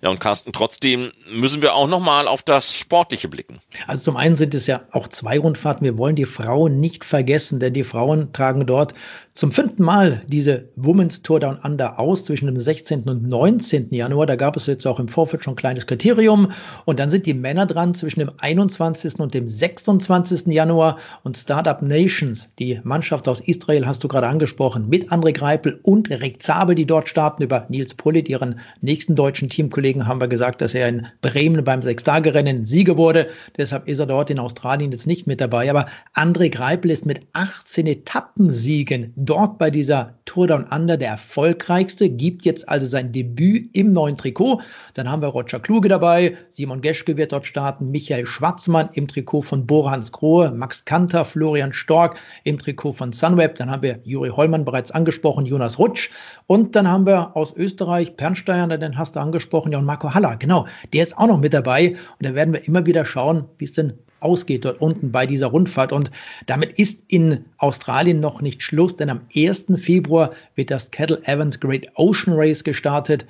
Ja, und Carsten, trotzdem müssen wir auch nochmal auf das Sportliche blicken. Also zum einen sind es ja auch zwei Rundfahrten. Wir wollen die Frauen nicht vergessen, denn die Frauen tragen dort zum fünften Mal diese Women's Tour Down Under aus zwischen dem 16. und 19. Januar. Da gab es jetzt auch im Vorfeld schon ein kleines Kriterium. Und dann sind die Männer dran zwischen dem 21. und dem 26. Januar. Und Startup Nations, die Mannschaft aus Israel, hast du gerade angesprochen, mit André Greipel und Rick Zabel, die dort starten. Über Nils Pullit, ihren nächsten deutschen Teamkollegen, haben wir gesagt, dass er in Bremen beim Sechstagerennen Sieger wurde. Deshalb ist er dort in Australien jetzt nicht mit dabei. Aber André Greipel ist mit 18 Etappensiegen dort bei dieser Tour Down Under der erfolgreichste, gibt jetzt also sein Debüt im neuen Trikot. Dann haben wir Roger Kluge dabei, Simon Geschke wird dort starten, Michael Schwarzmann im Trikot von Borhans Grohe, Max Kanter, Florian Stork im Trikot von Sunweb, dann haben wir Juri Hollmann bereits angesprochen, Jonas Rutsch. Und dann haben wir aus Österreich Pernsteiner, den hast du angesprochen, ja und Marco Haller, genau, der ist auch noch mit dabei. Und da werden wir immer wieder schauen, wie es denn ausgeht dort unten bei dieser Rundfahrt. Und damit ist in Australien noch nicht Schluss, denn am 1. Februar wird das Kettle Evans Great Ocean Race gestartet.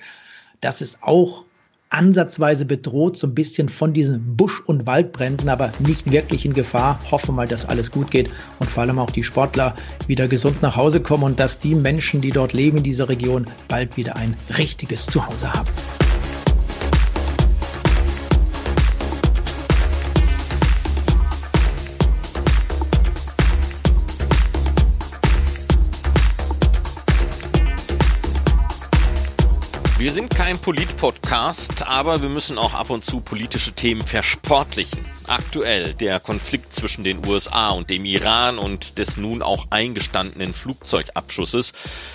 Das ist auch ansatzweise bedroht, so ein bisschen von diesen Busch- und Waldbränden, aber nicht wirklich in Gefahr. Hoffe mal, dass alles gut geht und vor allem auch die Sportler wieder gesund nach Hause kommen und dass die Menschen, die dort leben in dieser Region, bald wieder ein richtiges Zuhause haben. Wir sind kein Polit-Podcast, aber wir müssen auch ab und zu politische Themen versportlichen. Aktuell der Konflikt zwischen den USA und dem Iran und des nun auch eingestandenen Flugzeugabschusses.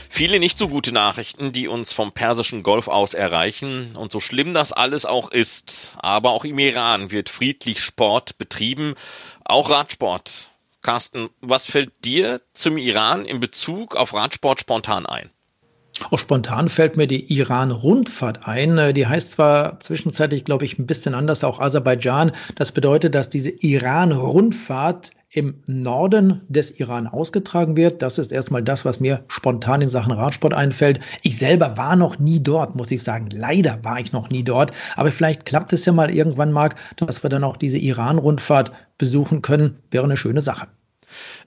Viele nicht so gute Nachrichten, die uns vom Persischen Golf aus erreichen. Und so schlimm das alles auch ist, aber auch im Iran wird friedlich Sport betrieben, auch Radsport. Carsten, was fällt dir zum Iran in Bezug auf Radsport spontan ein? Auch spontan fällt mir die Iran-Rundfahrt ein. Äh, die heißt zwar zwischenzeitlich, glaube ich, ein bisschen anders, auch Aserbaidschan. Das bedeutet, dass diese Iran-Rundfahrt im Norden des Iran ausgetragen wird. Das ist erstmal das, was mir spontan in Sachen Radsport einfällt. Ich selber war noch nie dort, muss ich sagen. Leider war ich noch nie dort. Aber vielleicht klappt es ja mal irgendwann, Marc, dass wir dann auch diese Iran-Rundfahrt besuchen können. Wäre eine schöne Sache.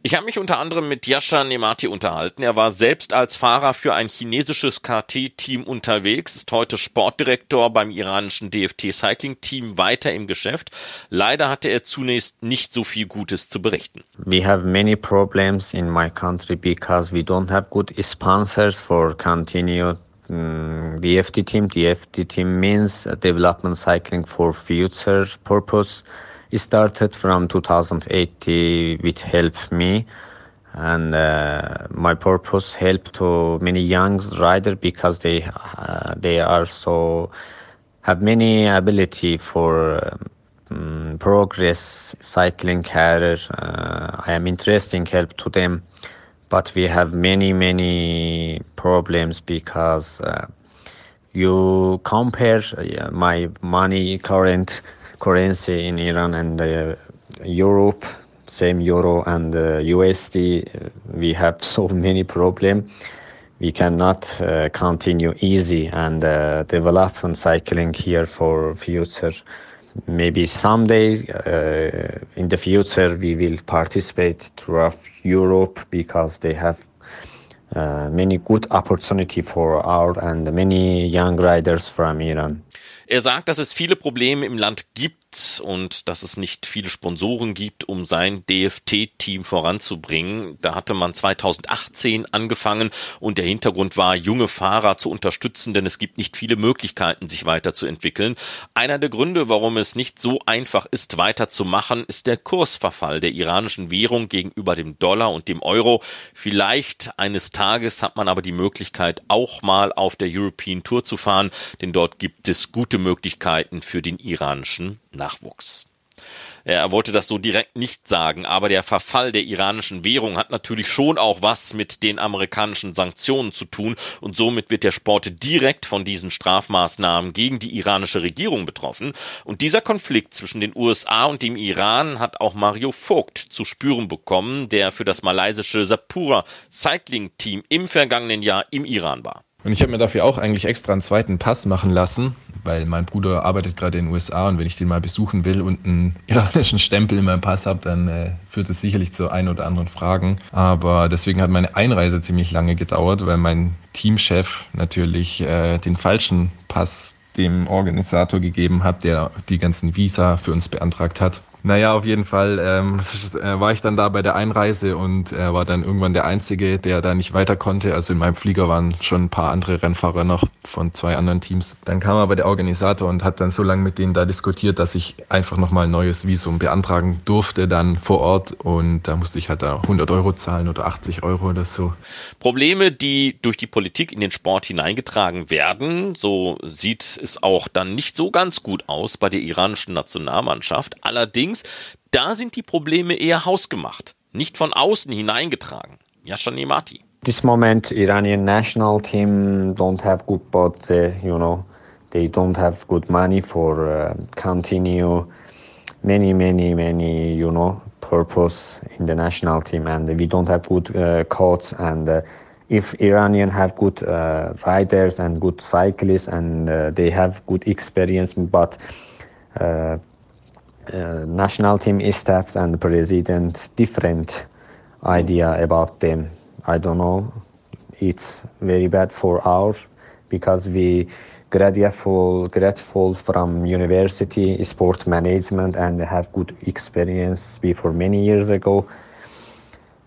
Ich habe mich unter anderem mit Yasha Nemati unterhalten. Er war selbst als Fahrer für ein chinesisches KT-Team unterwegs, ist heute Sportdirektor beim iranischen DFT Cycling Team weiter im Geschäft. Leider hatte er zunächst nicht so viel Gutes zu berichten. We have many problems in my country because we don't have good sponsors for continue um, DFT team. DFT team means development cycling for future purpose. Started from 2008 with help me. And uh, my purpose help to many young riders because they uh, they are so have many ability for um, progress cycling career. Uh, i am interesting help to them but we have many many problems because uh, you compare uh, my money current currency in Iran and uh, Europe, same euro and uh, USD, we have so many problems. We cannot uh, continue easy and uh, develop and cycling here for future. Maybe someday uh, in the future we will participate throughout Europe because they have uh, many good opportunity for our and many young riders from Iran. Er sagt, dass es viele Probleme im Land gibt und dass es nicht viele Sponsoren gibt, um sein DFT-Team voranzubringen. Da hatte man 2018 angefangen und der Hintergrund war, junge Fahrer zu unterstützen, denn es gibt nicht viele Möglichkeiten, sich weiterzuentwickeln. Einer der Gründe, warum es nicht so einfach ist, weiterzumachen, ist der Kursverfall der iranischen Währung gegenüber dem Dollar und dem Euro. Vielleicht eines Tages hat man aber die Möglichkeit, auch mal auf der European Tour zu fahren, denn dort gibt es gute Möglichkeiten für den iranischen Nachwuchs. Er wollte das so direkt nicht sagen, aber der Verfall der iranischen Währung hat natürlich schon auch was mit den amerikanischen Sanktionen zu tun und somit wird der Sport direkt von diesen Strafmaßnahmen gegen die iranische Regierung betroffen. Und dieser Konflikt zwischen den USA und dem Iran hat auch Mario Vogt zu spüren bekommen, der für das malaysische Sapura Cycling Team im vergangenen Jahr im Iran war. Und ich habe mir dafür auch eigentlich extra einen zweiten Pass machen lassen, weil mein Bruder arbeitet gerade in den USA und wenn ich den mal besuchen will und einen iranischen Stempel in meinem Pass habe, dann äh, führt es sicherlich zu ein oder anderen Fragen. Aber deswegen hat meine Einreise ziemlich lange gedauert, weil mein Teamchef natürlich äh, den falschen Pass dem Organisator gegeben hat, der die ganzen Visa für uns beantragt hat. Naja, auf jeden Fall ähm, äh, war ich dann da bei der Einreise und äh, war dann irgendwann der Einzige, der da nicht weiter konnte. Also in meinem Flieger waren schon ein paar andere Rennfahrer noch von zwei anderen Teams. Dann kam aber der Organisator und hat dann so lange mit denen da diskutiert, dass ich einfach nochmal ein neues Visum beantragen durfte dann vor Ort und da musste ich halt da 100 Euro zahlen oder 80 Euro oder so. Probleme, die durch die Politik in den Sport hineingetragen werden, so sieht es auch dann nicht so ganz gut aus bei der iranischen Nationalmannschaft. Allerdings Allerdings, da sind die Probleme eher hausgemacht, nicht von außen hineingetragen. Yasha Nemati. This moment, Iranian national team don't have good, but uh, you know, they don't have good money for uh, continue many, many, many, you know, purpose in the national team, and we don't have good uh, coach. And uh, if Iranian have good uh, riders and good cyclists, and uh, they have good experience, but uh, uh, national team staffs and president different idea about them. I don't know. It's very bad for ours because we grateful grateful from university sport management and have good experience before many years ago.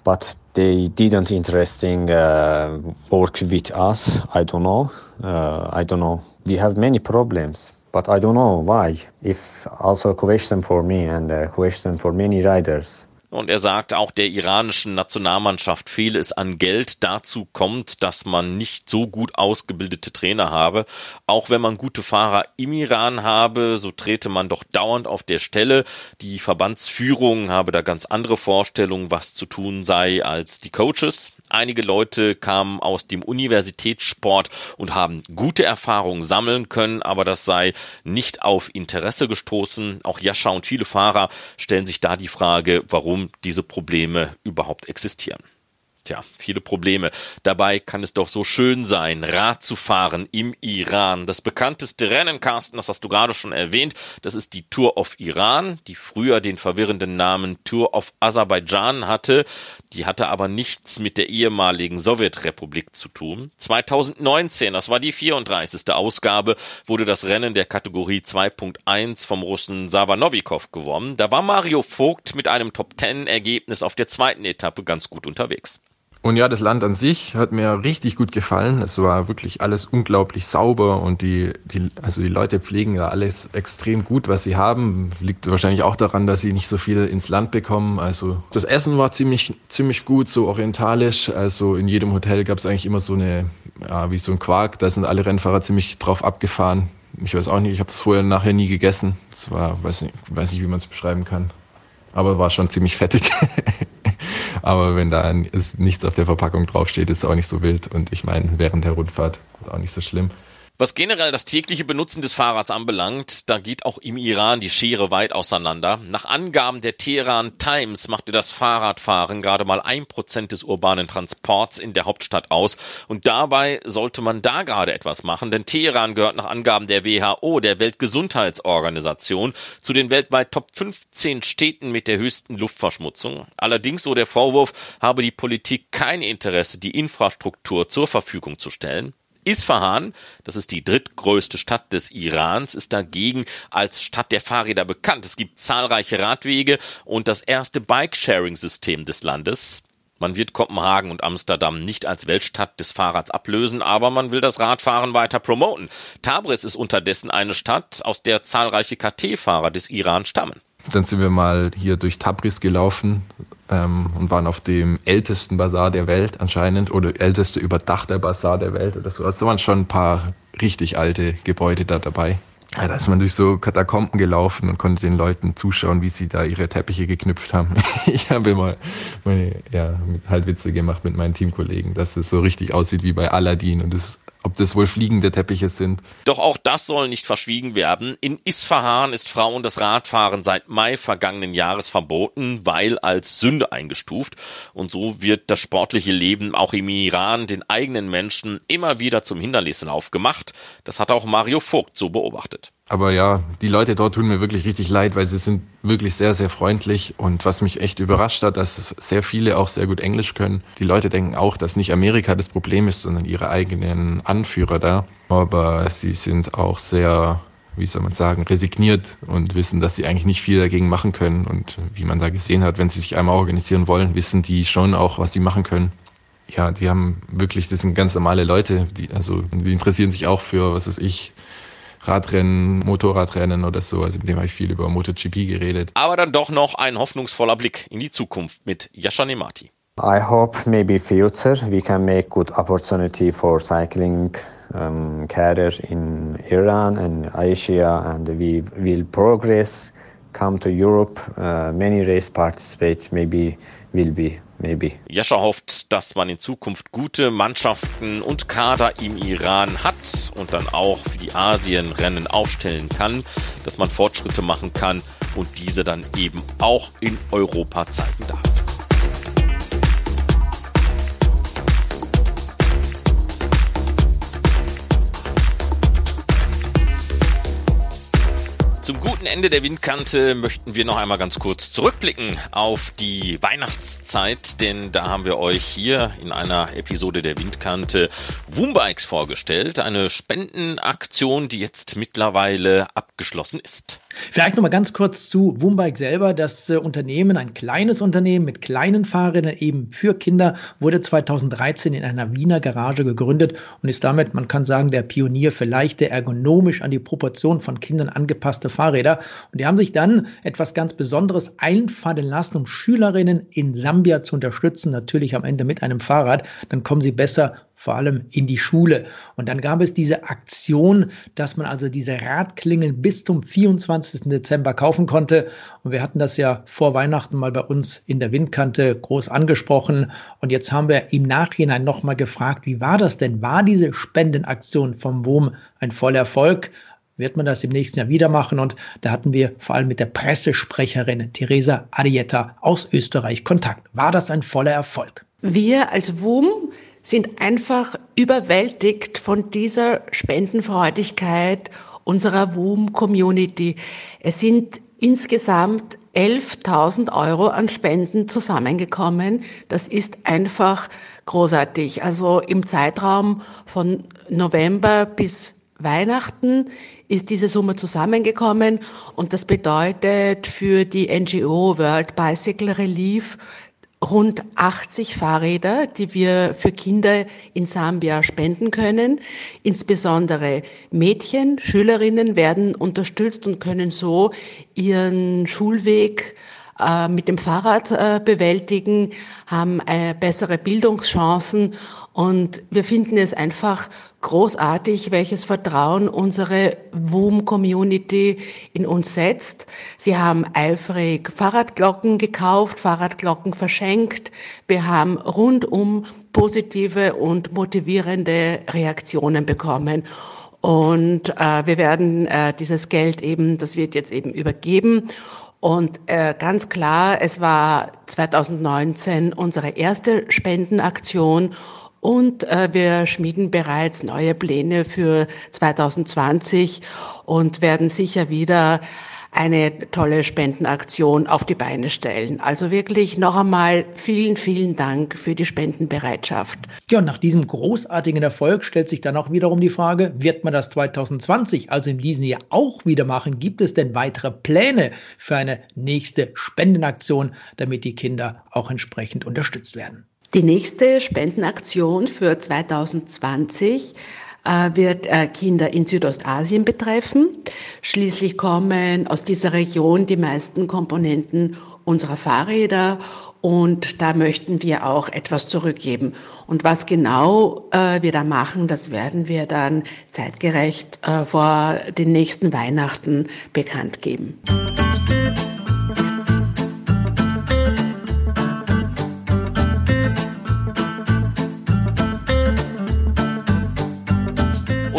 But they didn't interesting uh, work with us. I don't know. Uh, i don't know. We have many problems but I don't know why. If also a question for me and a question for many riders. Und er sagt, auch der iranischen Nationalmannschaft fehle es an Geld. Dazu kommt, dass man nicht so gut ausgebildete Trainer habe. Auch wenn man gute Fahrer im Iran habe, so trete man doch dauernd auf der Stelle. Die Verbandsführung habe da ganz andere Vorstellungen, was zu tun sei, als die Coaches. Einige Leute kamen aus dem Universitätssport und haben gute Erfahrungen sammeln können, aber das sei nicht auf Interesse gestoßen. Auch Jascha und viele Fahrer stellen sich da die Frage, warum diese Probleme überhaupt existieren. Tja, viele Probleme. Dabei kann es doch so schön sein, Rad zu fahren im Iran. Das bekannteste Rennen, Carsten, das hast du gerade schon erwähnt, das ist die Tour of Iran, die früher den verwirrenden Namen Tour of Aserbaidschan hatte. Die hatte aber nichts mit der ehemaligen Sowjetrepublik zu tun. 2019, das war die 34. Ausgabe, wurde das Rennen der Kategorie 2.1 vom Russen Savanovikov gewonnen. Da war Mario Vogt mit einem Top-10-Ergebnis auf der zweiten Etappe ganz gut unterwegs. Und ja, das Land an sich hat mir richtig gut gefallen. Es war wirklich alles unglaublich sauber und die, die, also die Leute pflegen ja alles extrem gut, was sie haben. Liegt wahrscheinlich auch daran, dass sie nicht so viel ins Land bekommen. Also das Essen war ziemlich, ziemlich gut, so orientalisch. Also in jedem Hotel gab es eigentlich immer so eine, ja, wie so ein Quark. Da sind alle Rennfahrer ziemlich drauf abgefahren. Ich weiß auch nicht, ich habe es vorher nachher nie gegessen. Es weiß nicht, weiß nicht, wie man es beschreiben kann. Aber war schon ziemlich fettig. Aber wenn da nichts auf der Verpackung draufsteht, ist es auch nicht so wild. Und ich meine, während der Rundfahrt ist auch nicht so schlimm. Was generell das tägliche Benutzen des Fahrrads anbelangt, da geht auch im Iran die Schere weit auseinander. Nach Angaben der Teheran Times machte das Fahrradfahren gerade mal ein Prozent des urbanen Transports in der Hauptstadt aus. Und dabei sollte man da gerade etwas machen, denn Teheran gehört nach Angaben der WHO, der Weltgesundheitsorganisation, zu den weltweit Top 15 Städten mit der höchsten Luftverschmutzung. Allerdings, so der Vorwurf, habe die Politik kein Interesse, die Infrastruktur zur Verfügung zu stellen. Isfahan, das ist die drittgrößte Stadt des Irans, ist dagegen als Stadt der Fahrräder bekannt. Es gibt zahlreiche Radwege und das erste Bike-Sharing-System des Landes. Man wird Kopenhagen und Amsterdam nicht als Weltstadt des Fahrrads ablösen, aber man will das Radfahren weiter promoten. Tabriz ist unterdessen eine Stadt, aus der zahlreiche KT-Fahrer des Iran stammen. Dann sind wir mal hier durch Tabriz gelaufen ähm, und waren auf dem ältesten Bazar der Welt anscheinend oder älteste überdachte Bazar der Welt oder so. Also waren schon ein paar richtig alte Gebäude da dabei. Ja, da ist man durch so Katakomben gelaufen und konnte den Leuten zuschauen, wie sie da ihre Teppiche geknüpft haben. ich habe immer meine, ja, halt Witze gemacht mit meinen Teamkollegen, dass es so richtig aussieht wie bei Aladdin und es ob das wohl fliegende Teppiche sind. Doch auch das soll nicht verschwiegen werden. In Isfahan ist Frauen das Radfahren seit Mai vergangenen Jahres verboten, weil als Sünde eingestuft. Und so wird das sportliche Leben auch im Iran den eigenen Menschen immer wieder zum Hindernislauf gemacht. Das hat auch Mario Vogt so beobachtet. Aber ja, die Leute dort tun mir wirklich richtig leid, weil sie sind wirklich sehr, sehr freundlich. Und was mich echt überrascht hat, dass sehr viele auch sehr gut Englisch können. Die Leute denken auch, dass nicht Amerika das Problem ist, sondern ihre eigenen Anführer da. Aber sie sind auch sehr, wie soll man sagen, resigniert und wissen, dass sie eigentlich nicht viel dagegen machen können. Und wie man da gesehen hat, wenn sie sich einmal organisieren wollen, wissen die schon auch, was sie machen können ja, die haben wirklich, das sind ganz normale Leute, die, also, die interessieren sich auch für, was weiß ich, Radrennen, Motorradrennen oder so. Also mit dem habe ich viel über MotoGP geredet. Aber dann doch noch ein hoffnungsvoller Blick in die Zukunft mit Yasha Nemati. I hope maybe future we can make good opportunity for cycling um, career in Iran and Asia and we will progress, come to Europe, uh, many race participate, maybe will be maybe. Jascha hofft, dass man in Zukunft gute Mannschaften und Kader im Iran hat und dann auch für die Asienrennen aufstellen kann, dass man Fortschritte machen kann und diese dann eben auch in Europa zeigen darf. Zum guten Ende der Windkante möchten wir noch einmal ganz kurz zurückblicken auf die Weihnachtszeit, denn da haben wir euch hier in einer Episode der Windkante Woombikes vorgestellt, eine Spendenaktion, die jetzt mittlerweile abgeschlossen ist. Vielleicht noch mal ganz kurz zu Woombike selber. Das äh, Unternehmen, ein kleines Unternehmen mit kleinen Fahrrädern eben für Kinder, wurde 2013 in einer Wiener Garage gegründet und ist damit, man kann sagen, der Pionier für leichte, ergonomisch an die Proportion von Kindern angepasste Fahrräder. Und die haben sich dann etwas ganz Besonderes einfallen lassen, um Schülerinnen in Sambia zu unterstützen, natürlich am Ende mit einem Fahrrad. Dann kommen sie besser vor allem in die Schule. Und dann gab es diese Aktion, dass man also diese Radklingeln bis zum 24. Dezember kaufen konnte. Und wir hatten das ja vor Weihnachten mal bei uns in der Windkante groß angesprochen. Und jetzt haben wir im Nachhinein nochmal gefragt, wie war das denn? War diese Spendenaktion vom WOM ein voller Erfolg? Wird man das im nächsten Jahr wieder machen? Und da hatten wir vor allem mit der Pressesprecherin Theresa Arietta aus Österreich Kontakt. War das ein voller Erfolg? Wir als WUM sind einfach überwältigt von dieser Spendenfreudigkeit unserer WUM-Community. Es sind insgesamt 11.000 Euro an Spenden zusammengekommen. Das ist einfach großartig. Also im Zeitraum von November bis Weihnachten ist diese Summe zusammengekommen und das bedeutet für die NGO World Bicycle Relief rund 80 Fahrräder, die wir für Kinder in Sambia spenden können. Insbesondere Mädchen, Schülerinnen werden unterstützt und können so ihren Schulweg äh, mit dem Fahrrad äh, bewältigen, haben äh, bessere Bildungschancen und wir finden es einfach großartig, welches Vertrauen unsere WOM-Community in uns setzt. Sie haben eifrig Fahrradglocken gekauft, Fahrradglocken verschenkt. Wir haben rundum positive und motivierende Reaktionen bekommen. Und äh, wir werden äh, dieses Geld eben, das wird jetzt eben übergeben. Und äh, ganz klar, es war 2019 unsere erste Spendenaktion und äh, wir schmieden bereits neue Pläne für 2020 und werden sicher wieder eine tolle Spendenaktion auf die Beine stellen. Also wirklich noch einmal vielen, vielen Dank für die Spendenbereitschaft. Ja, und nach diesem großartigen Erfolg stellt sich dann auch wiederum die Frage, wird man das 2020, also in diesem Jahr auch wieder machen? Gibt es denn weitere Pläne für eine nächste Spendenaktion, damit die Kinder auch entsprechend unterstützt werden? Die nächste Spendenaktion für 2020 äh, wird äh, Kinder in Südostasien betreffen. Schließlich kommen aus dieser Region die meisten Komponenten unserer Fahrräder und da möchten wir auch etwas zurückgeben. Und was genau äh, wir da machen, das werden wir dann zeitgerecht vor den nächsten Weihnachten bekannt geben.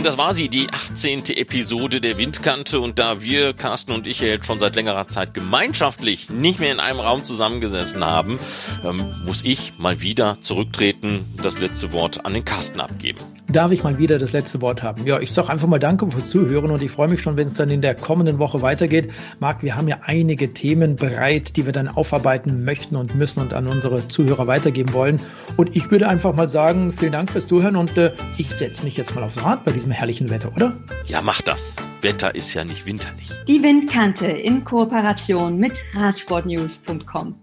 Das war sie, die 18. Episode der Windkante. Und da wir, Carsten und ich ja jetzt schon seit längerer Zeit gemeinschaftlich nicht mehr in einem Raum zusammengesessen haben, ähm, muss ich mal wieder zurücktreten, das letzte Wort an den Carsten abgeben. Darf ich mal wieder das letzte Wort haben? Ja, ich sage einfach mal Danke fürs Zuhören und ich freue mich schon, wenn es dann in der kommenden Woche weitergeht. Marc, wir haben ja einige Themen bereit, die wir dann aufarbeiten möchten und müssen und an unsere Zuhörer weitergeben wollen. Und ich würde einfach mal sagen, vielen Dank fürs Zuhören und äh, ich setze mich jetzt mal aufs Rad bei diesem herrlichen Wetter, oder? Ja, mach das. Wetter ist ja nicht winterlich. Die Windkante in Kooperation mit Radsportnews.com.